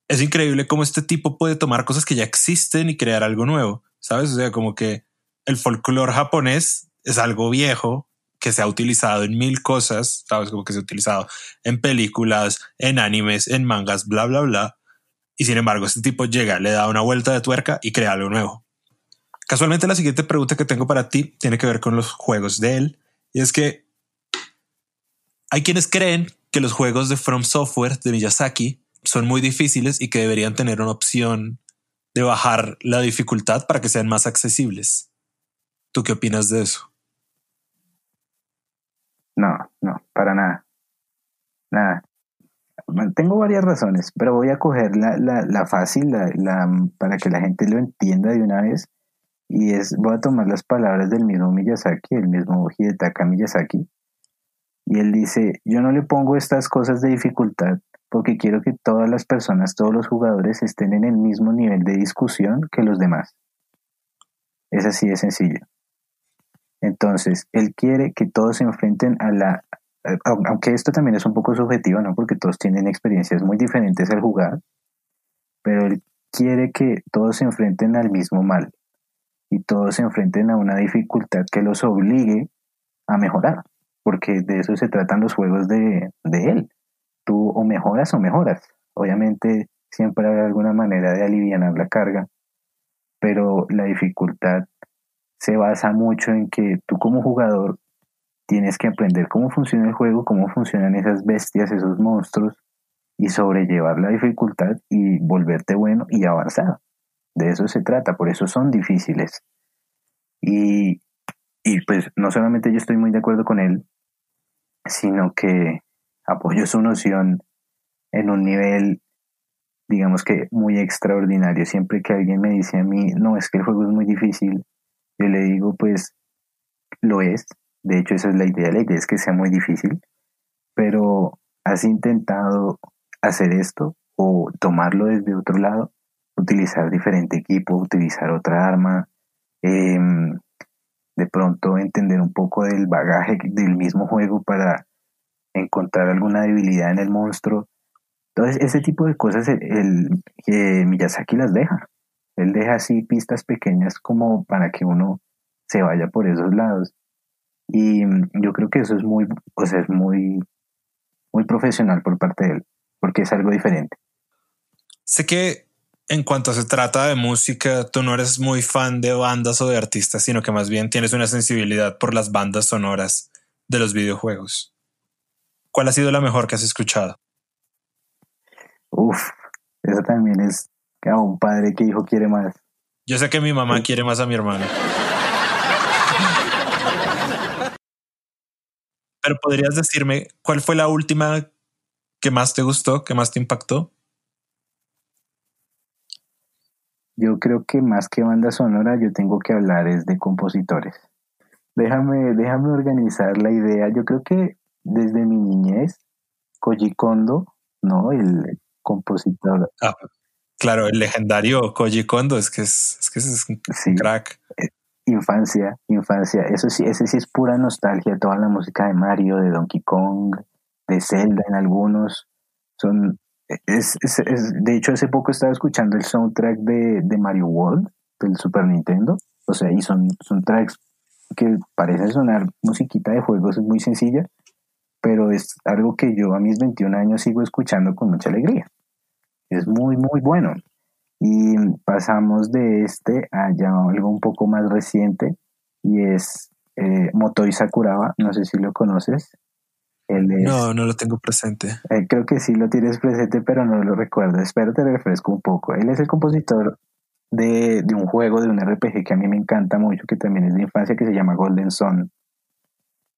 es increíble cómo este tipo puede tomar cosas que ya existen y crear algo nuevo, ¿sabes? O sea, como que el folclore japonés es algo viejo que se ha utilizado en mil cosas, ¿sabes? Como que se ha utilizado en películas, en animes, en mangas, bla, bla, bla. Y sin embargo, este tipo llega, le da una vuelta de tuerca y crea algo nuevo. Casualmente la siguiente pregunta que tengo para ti tiene que ver con los juegos de él. Y es que hay quienes creen que los juegos de From Software de Miyazaki son muy difíciles y que deberían tener una opción de bajar la dificultad para que sean más accesibles. ¿Tú qué opinas de eso? No, no, para nada. Nada. Tengo varias razones, pero voy a coger la, la, fácil la, para que la gente lo entienda de una vez y es, voy a tomar las palabras del mismo Miyazaki, el mismo Hidetaka Miyazaki, y él dice, yo no le pongo estas cosas de dificultad porque quiero que todas las personas, todos los jugadores estén en el mismo nivel de discusión que los demás. Es así de sencillo. Entonces, él quiere que todos se enfrenten a la... Aunque esto también es un poco subjetivo, ¿no? Porque todos tienen experiencias muy diferentes al jugar, pero él quiere que todos se enfrenten al mismo mal, y todos se enfrenten a una dificultad que los obligue a mejorar, porque de eso se tratan los juegos de, él. Tú o mejoras o mejoras. Obviamente siempre hay alguna manera de aliviar la carga, pero la dificultad se basa mucho en que tú como jugador tienes que aprender cómo funciona el juego, cómo funcionan esas bestias, esos monstruos, y sobrellevar la dificultad y volverte bueno y avanzar. De eso se trata, por eso son difíciles. Y, pues no solamente yo estoy muy de acuerdo con él, sino que apoyo su noción en un nivel, digamos que muy extraordinario. Siempre que alguien me dice a mí, no, es que el juego es muy difícil, yo le digo, pues lo es. De hecho, esa es la idea. La idea es que sea muy difícil, pero has intentado hacer esto o tomarlo desde otro lado utilizar diferente equipo, utilizar otra arma, em, de pronto entender un poco del bagaje del mismo juego para encontrar alguna debilidad en el monstruo. Entonces, ese tipo de cosas el, Miyazaki las deja. Él deja así pistas pequeñas como para que uno se vaya por esos lados. Y mm, yo creo que eso es muy, o sea, es muy, muy profesional por parte de él, porque es algo diferente. Sé que en cuanto se trata de música, tú no eres muy fan de bandas o de artistas, sino que más bien tienes una sensibilidad por las bandas sonoras de los videojuegos. ¿Cuál ha sido la mejor que has escuchado? Uf, eso también es que a un padre que hijo quiere más. Yo sé que mi mamá quiere más a mi hermano. Pero podrías decirme cuál fue la última que más te gustó, que más te impactó? Yo creo que más que banda sonora, yo tengo que hablar es de compositores. Déjame, déjame organizar la idea. Yo creo que desde mi niñez, Koji Kondo, ¿no? El compositor. Ah, claro, el legendario Koji Kondo, es que es, es, que es un crack. Infancia, infancia. Eso sí, ese sí es pura nostalgia. Toda la música de Mario, de Donkey Kong, de Zelda en algunos, son es, es, es, de hecho, hace poco estaba escuchando el soundtrack de, de, Mario World del Super Nintendo. O sea, y son, son tracks que parecen sonar musiquita de juegos, muy sencilla, pero es algo que yo a mis 21 años sigo escuchando con mucha alegría. Es muy, muy bueno. Y pasamos de este a ya algo un poco más reciente y es eh, Motoi Sakuraba, no sé si lo conoces. no, no lo tengo presente. Eh, creo que sí lo tienes presente, pero no lo recuerdo. Espero te refresco un poco. Él es el compositor de, de, un juego, de un RPG que a mí me encanta mucho, que también es de infancia, que se llama Golden Sun.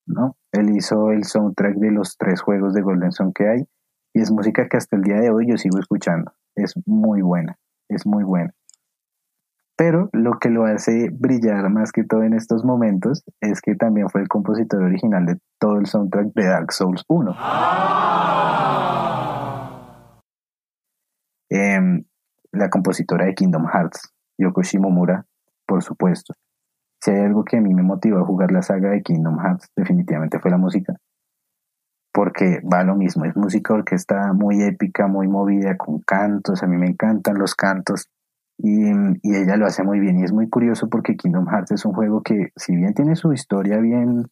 ¿no? Él hizo el soundtrack de los tres juegos de Golden Sun que hay y es música que hasta el día de hoy yo sigo escuchando. Es muy buena, es muy buena. Pero lo que lo hace brillar más que todo en estos momentos es que también fue el compositor original de todo el soundtrack de Dark Souls 1. Em, la compositora de Kingdom Hearts, Yoko Shimomura, por supuesto. Si hay algo que a mí me motivó a jugar la saga de Kingdom Hearts, definitivamente fue la música. Porque va lo mismo, es música que está muy épica, muy movida, con cantos, a mí me encantan los cantos y, y, ella lo hace muy bien y es muy curioso porque Kingdom Hearts es un juego que si bien tiene su historia bien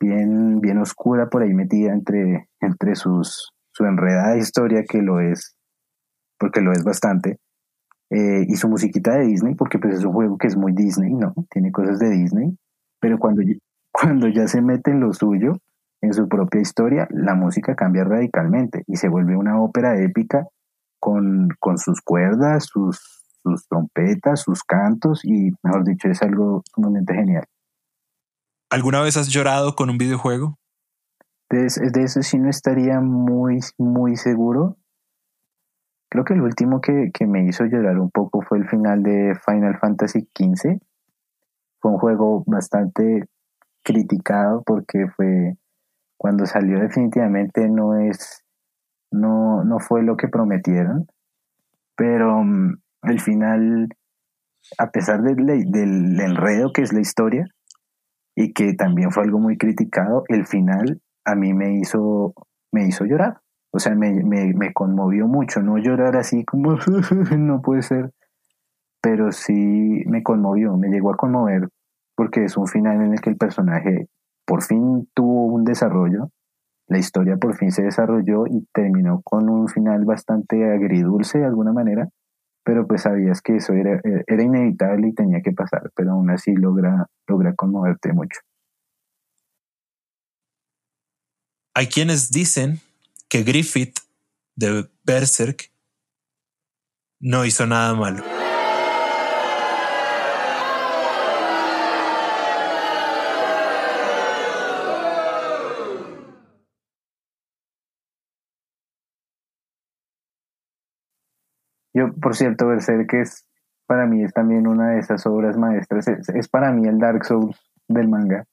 bien bien oscura por ahí metida entre entre sus su enredada historia que lo es porque lo es bastante eh, y su musiquita de Disney porque pues es un juego que es muy Disney no tiene cosas de Disney pero cuando cuando ya se mete en lo suyo en su propia historia la música cambia radicalmente y se vuelve una ópera épica con, con sus cuerdas, sus, sus trompetas, sus cantos y, mejor dicho, es algo sumamente genial. ¿Alguna vez has llorado con un videojuego? De, de eso sí no estaría muy, muy seguro. Creo que el último que, que, me hizo llorar un poco fue el final de Final Fantasy XV. Fue un juego bastante criticado porque fue cuando salió definitivamente no es no, no fue lo que prometieron. Pero mm, al final, a pesar del, del enredo que es la historia, y que también fue algo muy criticado, el final a mí me hizo, me hizo llorar. O sea, me, me, me conmovió mucho, no llorar así como no puede ser, pero sí me conmovió, me llegó a conmover porque es un final en el que el personaje por fin tuvo un desarrollo, la historia por fin se desarrolló y terminó con un final bastante agridulce de alguna manera, pero pues sabías que eso era, eh, era inevitable y tenía que pasar, pero aún así logra, logra conmoverte mucho. Hay quienes dicen que Griffith de Berserk no hizo nada malo. Yo, por cierto, que es para mí es también una de esas obras maestras. Es, para mí el Dark Souls del manga.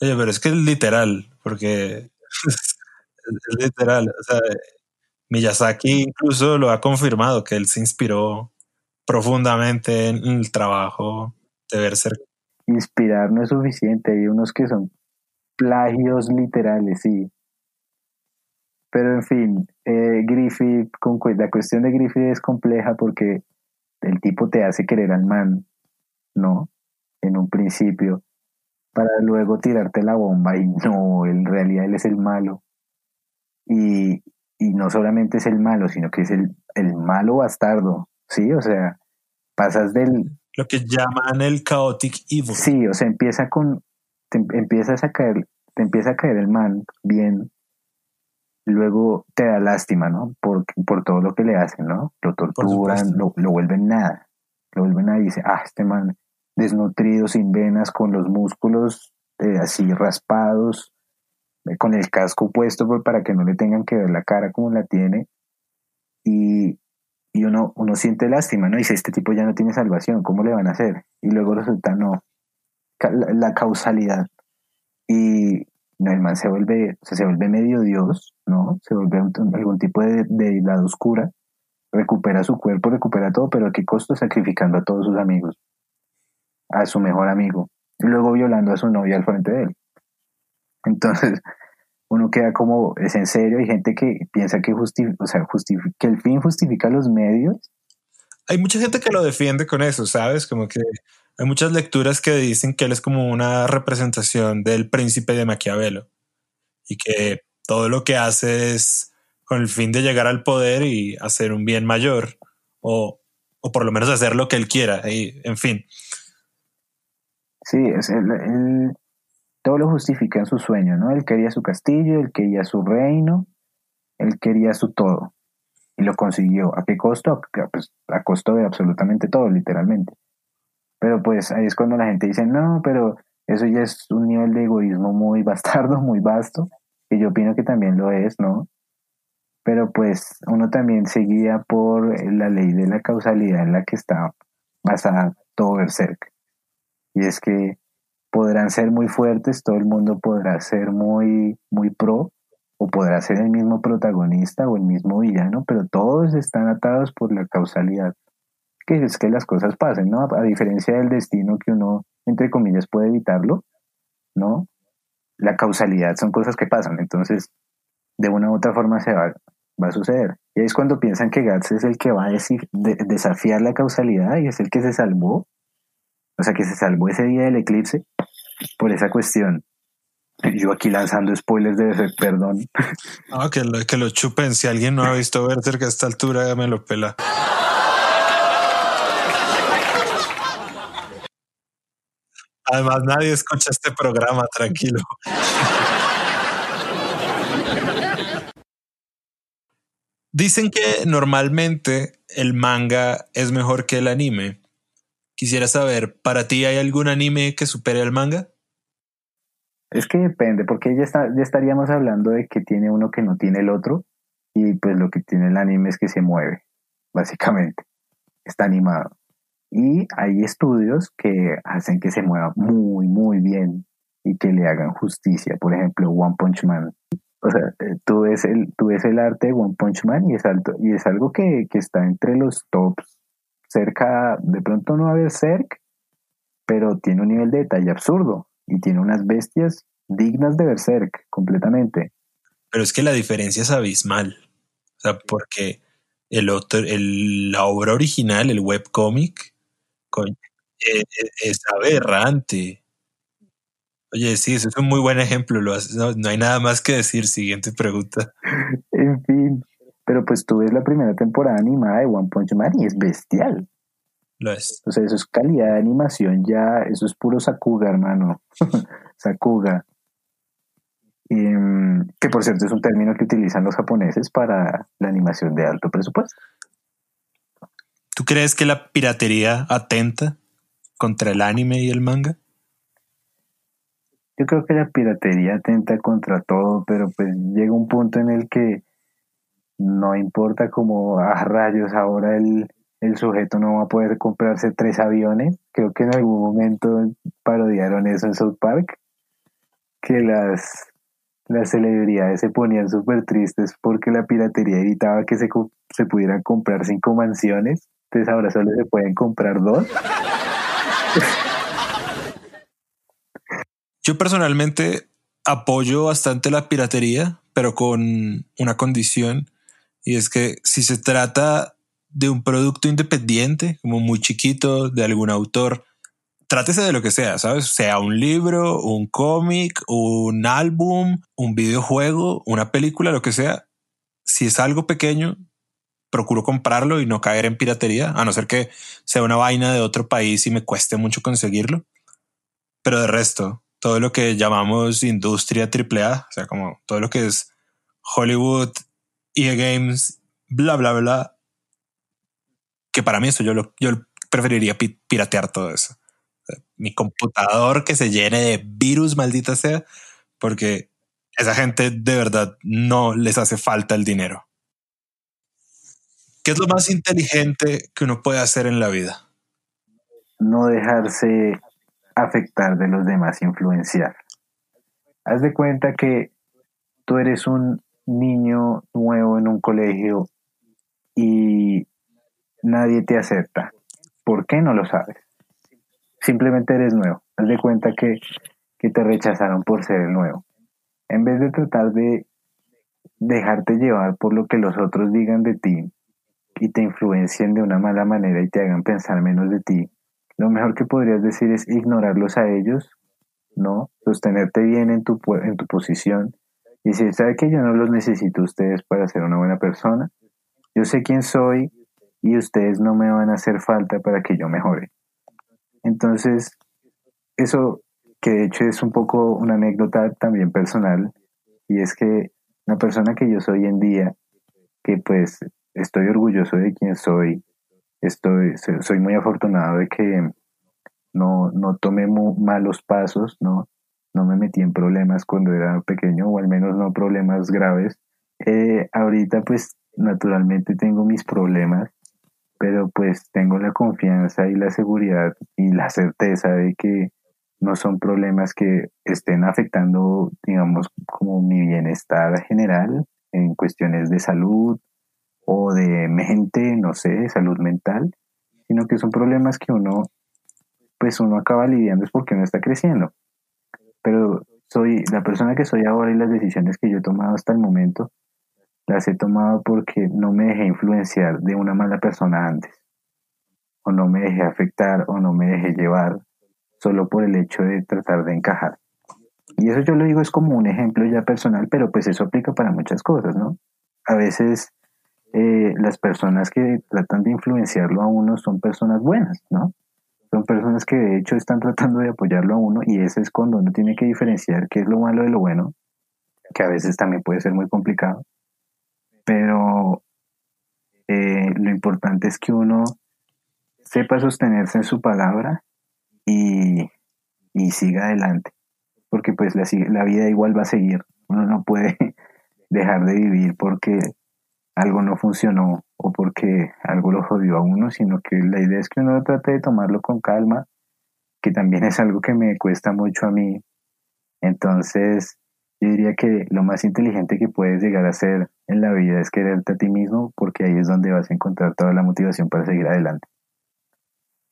Oye, pero es que es literal, porque es, literal. O sea, Miyazaki incluso lo ha confirmado, que él se inspiró profundamente en el trabajo de Berserk. Inspirar no es suficiente, hay unos que son plagios literales, sí. Pero en fin, eh, Griffith, con, la cuestión de Griffith es compleja porque el tipo te hace querer al man, ¿no? En un principio, para luego tirarte la bomba y no, en realidad él es el malo. Y, y no solamente es el malo, sino que es el, el malo bastardo, ¿sí? O sea, pasas del... Lo que llaman el chaotic evil. Sí, o sea, empieza con... Te empiezas a caer, te empieza a caer el man bien luego te da lástima, ¿no? Por, por todo lo que le hacen, ¿no? Lo torturan, lo, lo, vuelven nada. Lo vuelven nada y dice, ah, este man desnutrido, sin venas, con los músculos eh, así raspados, eh, con el casco puesto pues, para que no le tengan que ver la cara como la tiene. Y, y uno, uno siente lástima, ¿no? Y dice, este tipo ya no tiene salvación, ¿cómo le van a hacer? Y luego resulta, no, la, la causalidad. Y, el man se vuelve, se vuelve medio dios, ¿no? Se vuelve algún tipo de deidad oscura, recupera su cuerpo, recupera todo, pero ¿a qué costo? Sacrificando a todos sus amigos, a su mejor amigo, y luego violando a su novia al frente de él. Entonces, uno queda como, es en serio, hay gente que piensa que, o sea, que el fin justifica los medios. Hay mucha gente que lo defiende con eso, ¿sabes? Como que hay muchas lecturas que dicen que él es como una representación del príncipe de Maquiavelo y que todo lo que hace es con el fin de llegar al poder y hacer un bien mayor o, o por lo menos hacer lo que él quiera y en fin. Sí, es todo lo justifica en su sueño, ¿no? Él quería su castillo, él quería su reino, él quería su todo y lo consiguió. ¿A qué costo? Pues, a costo de absolutamente todo, literalmente. Pero pues ahí es cuando la gente dice, no, pero eso ya es un nivel de egoísmo muy bastardo, muy vasto, que yo opino que también lo es, ¿no? Pero pues uno también seguía por la ley de la causalidad en la que está basada todo Berserk. Y es que podrán ser muy fuertes, todo el mundo podrá ser muy, muy pro, o podrá ser el mismo protagonista o el mismo villano, pero todos están atados por la causalidad, que es que las cosas pasen, ¿no? A diferencia del destino que uno, entre comillas, puede evitarlo, ¿no? La causalidad son cosas que pasan, entonces de una u otra forma se va, va a suceder. Y es cuando piensan que Gats es el que va a decir, desafiar la causalidad y es el que se salvó, o sea, que se salvó ese día del eclipse por esa cuestión. Yo aquí lanzando spoilers de perdón. Ah, que lo, que lo chupen. Si alguien no ha visto Berserk a esta altura, me lo pela. Además, nadie escucha este programa, tranquilo. Dicen que normalmente el manga es mejor que el anime. Quisiera saber, ¿para ti hay algún anime que supere al manga? Es que depende, porque ya, está, ya estaríamos hablando de que tiene uno que no tiene el otro, y pues lo que tiene el anime es que se mueve, básicamente. Está animado. Y hay estudios que hacen que se mueva muy, muy bien y que le hagan justicia. Por ejemplo, One Punch Man. O sea, eh, tú ves el, tú ves el arte de One Punch Man y es, alto, y es algo que, que está entre los tops. Cerca, de pronto no va a haber pero tiene un nivel de detalle absurdo y tiene unas bestias dignas de Berserk completamente. Pero es que la diferencia es abismal. O sea, porque el otro, el, la obra original, el webcomic, e, e, es, aberrante. Oye, sí, eso es un muy buen ejemplo. Lo no, no, hay nada más que decir. Siguiente pregunta. en fin, pero pues tú ves la primera temporada animada de One Punch Man y es bestial. O sea, eso es calidad de animación ya, eso es puro Sakuga, hermano. Sakuga. Mm, que por cierto es un término que utilizan los japoneses para la animación de alto presupuesto. ¿Tú crees que la piratería atenta contra el anime y el manga? Yo creo que la piratería atenta contra todo, pero pues llega un punto en el que no importa como a rayos ahora el, el sujeto no va a poder comprarse tres aviones. Creo que en algún momento parodiaron eso en South Park, que las, las celebridades se ponían súper tristes porque la piratería evitaba que se, se pudieran comprar cinco mansiones. Entonces ahora solo se pueden comprar dos. Yo personalmente apoyo bastante la piratería, pero con una condición, y es que si se trata de un producto independiente, como muy chiquito, de algún autor, trátese de lo que sea, ¿sabes? Sea un libro, un cómic, un álbum, un videojuego, una película, lo que sea. Si es algo pequeño, procuro comprarlo y no caer en piratería, a no ser que sea una vaina de otro país y me cueste mucho conseguirlo. Pero de resto, todo lo que llamamos industria AAA, o sea, como todo lo que es Hollywood, EA Games, bla, bla, bla, que para mí eso yo, lo, yo preferiría piratear todo eso. Mi computador que se llene de virus, maldita sea, porque esa gente de verdad no les hace falta el dinero. ¿Qué es lo más inteligente que uno puede hacer en la vida? No dejarse afectar de los demás, influenciar. Haz de cuenta que tú eres un niño nuevo en un colegio y nadie te acepta. ¿Por qué no lo sabes? Simplemente eres nuevo. Haz de cuenta que, que te rechazaron por ser el nuevo. En vez de tratar de dejarte llevar por lo que los otros digan de ti y te influencien de una mala manera y te hagan pensar menos de ti, lo mejor que podrías decir es ignorarlos a ellos, ¿no? Sostenerte bien en tu, en tu posición Y si sabe que yo no los necesito ustedes para ser una buena persona, yo sé quién soy y ustedes no me van a hacer falta para que yo mejore. Entonces, eso que de hecho es un poco una anécdota también personal, y es que la persona que yo soy en día, que pues estoy orgulloso de quién soy, estoy, soy muy afortunado de que no, no tomé malos pasos, ¿no? no me metí en problemas cuando era pequeño, o al menos no problemas graves. Eh, ahorita pues naturalmente tengo mis problemas, pero pues tengo la confianza y la seguridad y la certeza de que no son problemas que estén afectando, digamos, como mi bienestar general en cuestiones de salud o de mente, no sé, salud mental, sino que son problemas que uno, pues uno acaba lidiando es porque no está creciendo. Pero soy la persona que soy ahora y las decisiones que yo he tomado hasta el momento las he tomado porque no me dejé influenciar de una mala persona antes, o no me dejé afectar, o no me dejé llevar solo por el hecho de tratar de encajar. Y eso yo lo digo es como un ejemplo ya personal, pero pues eso aplica para muchas cosas, ¿no? A veces eh, las personas que tratan de influenciarlo a uno son personas buenas, ¿no? Son personas que de hecho están tratando de apoyarlo a uno y ese es cuando uno tiene que diferenciar qué es lo malo de lo bueno, que a veces también puede ser muy complicado pero eh, lo importante es que uno sepa sostenerse en su palabra y, siga adelante, porque pues la, la vida igual va a seguir, uno no puede dejar de vivir porque algo no funcionó o porque algo lo jodió a uno, sino que la idea es que uno trate de tomarlo con calma, que también es algo que me cuesta mucho a mí. Entonces, yo diría que lo más inteligente que puedes llegar a ser en la vida es quererte a ti mismo porque ahí es donde vas a encontrar toda la motivación para seguir adelante.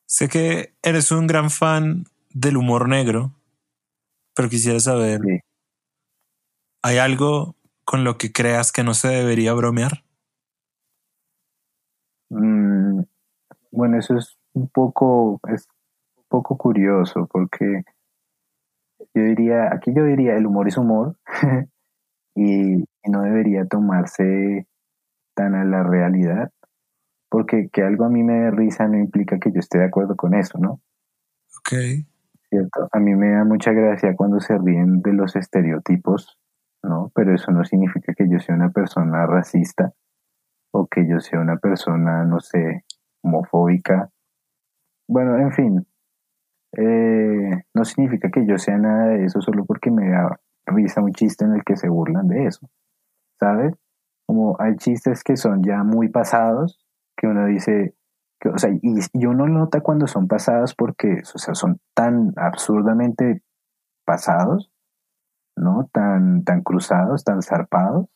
Sé que eres un gran fan del humor negro, pero quisiera saber, ¿hay algo con lo que creas que no se debería bromear? Mm, bueno, eso es un poco, es un poco curioso porque yo diría, aquí yo diría, el humor es humor y, no debería tomarse tan a la realidad, porque que algo a mí me dé risa no implica que yo esté de acuerdo con eso, ¿no? Ok. ¿Cierto? A mí me da mucha gracia cuando se ríen de los estereotipos, ¿no? Pero eso no significa que yo sea una persona racista o que yo sea una persona, no sé, homofóbica. Bueno, en fin, eh, no significa que yo sea nada de eso solo porque me da risa un chiste en el que se burlan de eso, ¿sabes? Como hay chistes que son ya muy pasados, que uno dice, o sea, y, y, uno nota cuando son pasados porque, o sea, son tan absurdamente pasados, ¿no? Tan, tan cruzados, tan zarpados,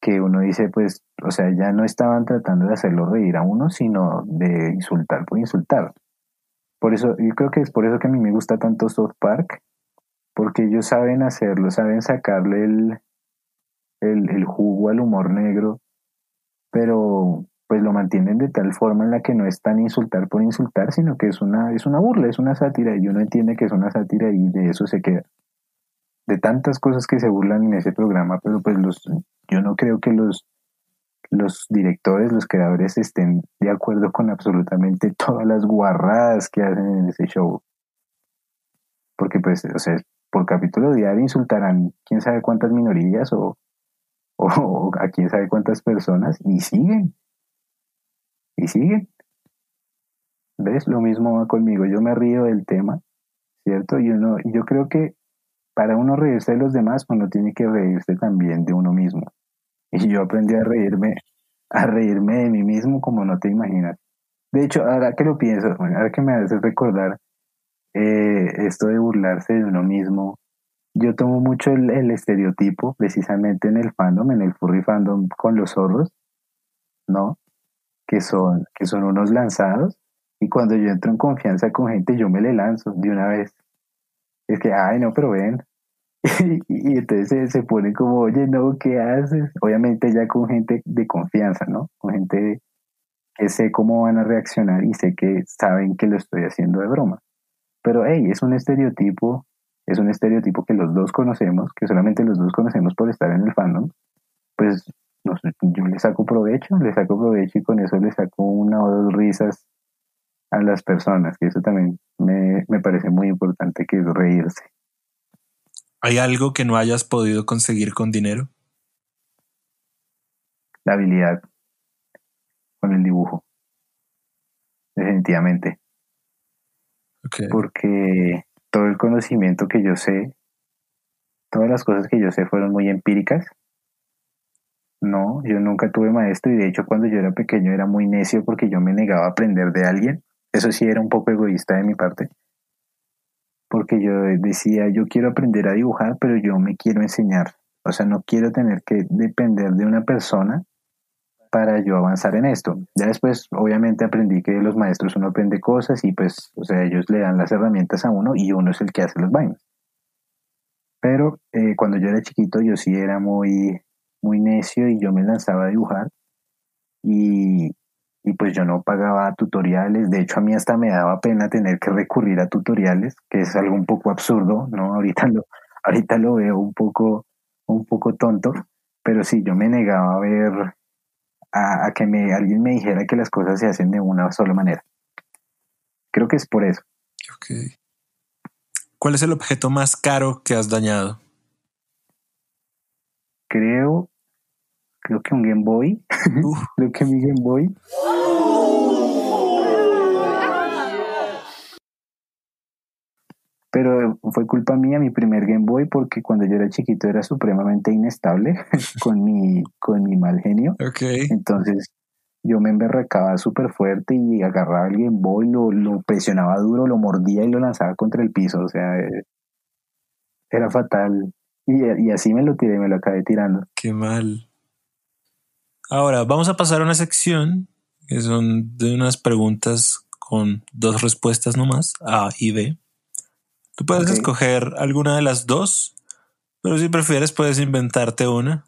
que uno dice, pues, o sea, ya no estaban tratando de hacerlo reír a uno, sino de insultar por insultar. Por eso, yo creo que es por eso que a mí me gusta tanto South Park, porque ellos saben hacerlo, saben sacarle el, el, jugo al humor negro, pero pues lo mantienen de tal forma en la que no es tan insultar por insultar, sino que es una, es una burla, es una sátira, y uno entiende que es una sátira y de eso se queda. De tantas cosas que se burlan en ese programa, pero pues los, yo no creo que los los directores, los creadores estén de acuerdo con absolutamente todas las guarradas que hacen en ese show. Porque pues, o sea, por capítulo diario insultarán quién sabe cuántas minorías o, o a quién sabe cuántas personas y siguen. Y siguen. ¿Ves? Lo mismo va conmigo. Yo me río del tema, ¿cierto? Y uno, yo creo que para uno reírse de los demás, uno tiene que reírse también de uno mismo. Y yo aprendí a reírme, a reírme de mí mismo como no te imaginas. De hecho, ahora que lo pienso, ahora que me haces recordar eh, esto de burlarse de uno mismo, yo tomo mucho el, estereotipo precisamente en el fandom, en el furry fandom con los zorros, ¿no? Que son, que son unos lanzados. Y cuando yo entro en confianza con gente, yo me le lanzo de una vez. Es que, ay, no, pero ven, y, entonces se, pone como, oye, no, ¿qué haces? Obviamente ya con gente de confianza, ¿no? Con gente que sé cómo van a reaccionar y sé que saben que lo estoy haciendo de broma. Pero, hey, es un estereotipo, es un estereotipo que los dos conocemos, que solamente los dos conocemos por estar en el fandom, pues yo le saco provecho, le saco provecho y con eso le saco una o dos risas a las personas, que eso también me, me parece muy importante, que es reírse. ¿Hay algo que no hayas podido conseguir con dinero? La habilidad con el dibujo. Definitivamente. Porque todo el conocimiento que yo sé, todas las cosas que yo sé fueron muy empíricas. No, yo nunca tuve maestro y de hecho cuando yo era pequeño era muy necio porque yo me negaba a aprender de alguien. Eso sí era un poco egoísta de mi parte. Porque yo decía, yo quiero aprender a dibujar, pero yo me quiero enseñar. O sea, no quiero tener que depender de una persona para yo avanzar en esto. Ya después, obviamente, aprendí que los maestros uno aprende cosas y pues, o sea, ellos le dan las herramientas a uno y uno es el que hace los vainas. Pero eh, cuando yo era chiquito, yo sí era muy, muy necio y yo me lanzaba a dibujar y, y pues yo no pagaba tutoriales. De hecho, a mí hasta me daba pena tener que recurrir a tutoriales, que es algo un poco absurdo, ¿no? Ahorita lo, ahorita lo veo un poco, un poco tonto, pero sí, yo me negaba a ver a, que me, alguien me dijera que las cosas se hacen de una sola manera. Creo que es por eso. ¿Cuál es el objeto más caro que has dañado? Creo, creo que un Game Boy. creo que mi Game Boy. Pero fue culpa mía mi primer Game Boy porque cuando yo era chiquito era supremamente inestable con mi, con mi mal genio. Entonces yo me emberracaba súper fuerte y agarraba el Game Boy, lo, lo presionaba duro, lo mordía y lo lanzaba contra el piso. O sea, eh, era fatal. Y, y así me lo tiré, me lo acabé tirando. Qué mal. Ahora, vamos a pasar a una sección que son de unas preguntas con dos respuestas nomás, A y B. Tú puedes escoger alguna de las dos, pero si prefieres puedes inventarte una.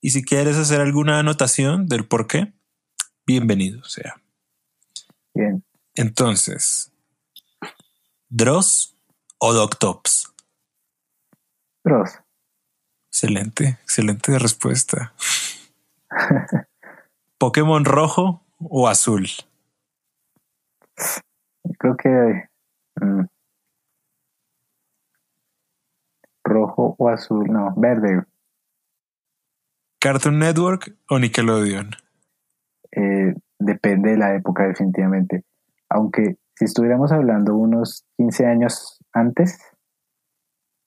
Y si quieres hacer alguna anotación del por qué, bienvenido sea. Bien. Entonces, ¿Dross o Doctops? Dross. Excelente, excelente respuesta. ¿Pokémon rojo o azul? Creo que mm, rojo o azul, no, verde. ¿Cartoon Network o Nickelodeon? Eh, depende de la época, definitivamente. Aunque si estuviéramos hablando unos 15 años antes,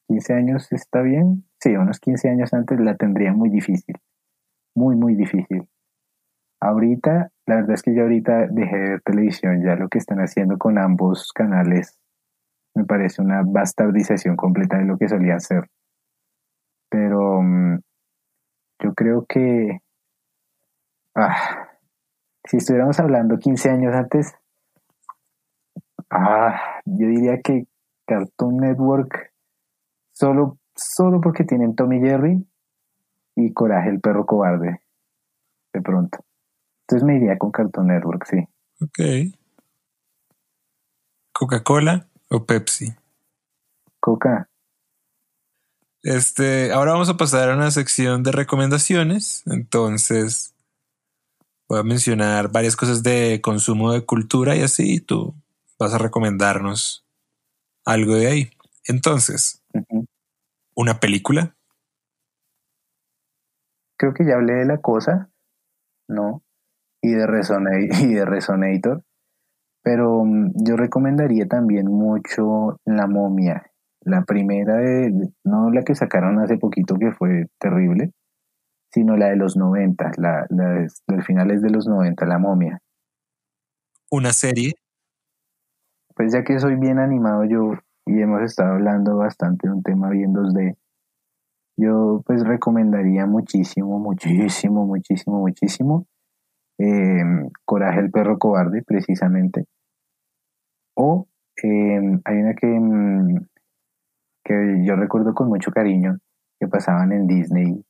15 años está bien, sí, unos 15 años antes la tendría muy difícil, muy, muy difícil. Ahorita, la verdad es que yo ahorita dejé de ver televisión, ya lo que están haciendo con ambos canales me parece una bastardización completa de lo que solía ser. Pero mm, yo creo que ah, si estuviéramos hablando 15 años antes, ah, yo diría que Cartoon Network solo, solo porque tienen Tommy Jerry y Coraje el perro cobarde, de pronto. Entonces me iría con Cartoon Network, sí. Ok. Coca-Cola o Pepsi. Coca. Este, ahora vamos a pasar a una sección de recomendaciones. Entonces, voy a mencionar varias cosas de consumo de cultura y así tú vas a recomendarnos algo de ahí. Entonces, una película. Creo que ya hablé de la cosa, ¿no? Y de, y de Resonator. Pero mm, yo recomendaría también mucho La momia. La primera, de, no la que sacaron hace poquito que fue terrible, sino la de los 90, la, la de, finales de los 90, La momia. ¿Una serie? Pues ya que soy bien animado yo y hemos estado hablando bastante de un tema bien 2D, yo pues recomendaría muchísimo, muchísimo, muchísimo, muchísimo Em, Coraje el perro cobarde, precisamente. O em, hay una que, em, que yo recuerdo con mucho cariño que pasaban en Disney,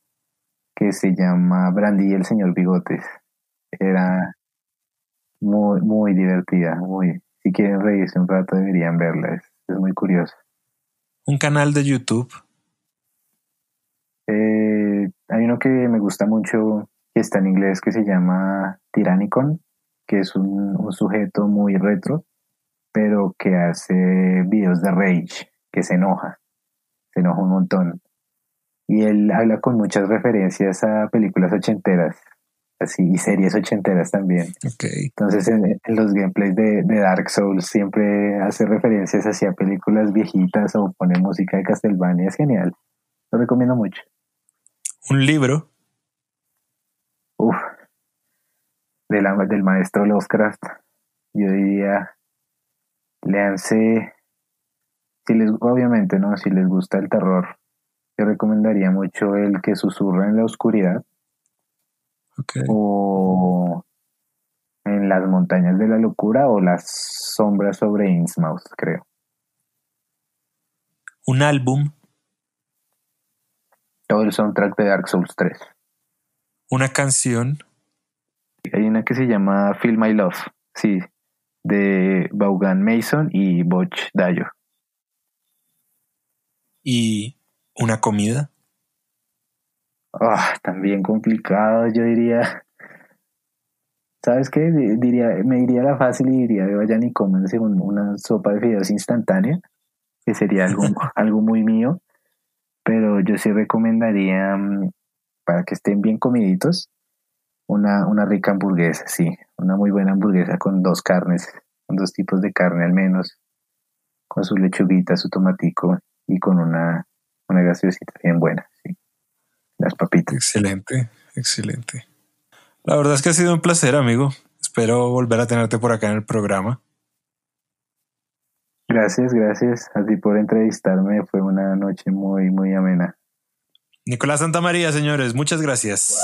que se llama Brandy y el señor Bigotes. Era muy, muy divertida, muy. Si quieren reírse un rato deberían verla, es, muy curiosa. Un canal de YouTube. Eh, hay uno que me gusta mucho, que está en inglés, que se llama Tyrannicon, que es un, un sujeto muy retro, pero que hace videos de rage, que se enoja, se enoja un montón. Y él habla con muchas referencias a películas ochenteras, así, y series ochenteras también. Okay. Entonces, en, en los gameplays de, de, Dark Souls siempre hace referencias hacia películas viejitas o pone música de Castlevania. Es genial. Lo recomiendo mucho. Un libro. Uf. De la, del maestro Lovecraft. Yo diría, léanse, si les, obviamente, ¿no? Si les gusta el terror, yo recomendaría mucho el que susurra en la oscuridad. Okay. O en las montañas de la locura o las sombras sobre Innsmouth, creo. Un álbum. Todo el soundtrack de Dark Souls 3. Una canción. Hay una que se llama Feel My Love, sí, de Vaughan Mason y Butch Dayo. ¿Y una comida? Oh, también complicado, yo diría. ¿Sabes qué? Diría, me iría la fácil y diría, vayan y cómense un, una sopa de fideos instantánea, que sería algo, algo muy mío. Pero yo sí recomendaría, para que estén bien comiditos, una, una rica hamburguesa, sí. Una muy buena hamburguesa con dos carnes, con dos tipos de carne al menos, con su lechuguita, su tomatico y con una, una gaseosita bien buena, sí. Las papitas. Excelente, excelente. La verdad es que ha sido un placer, amigo. Espero volver a tenerte por acá en el programa. Gracias, gracias a ti por entrevistarme. Fue una noche muy, muy amena. Nicolás Santamaría, señores, muchas gracias.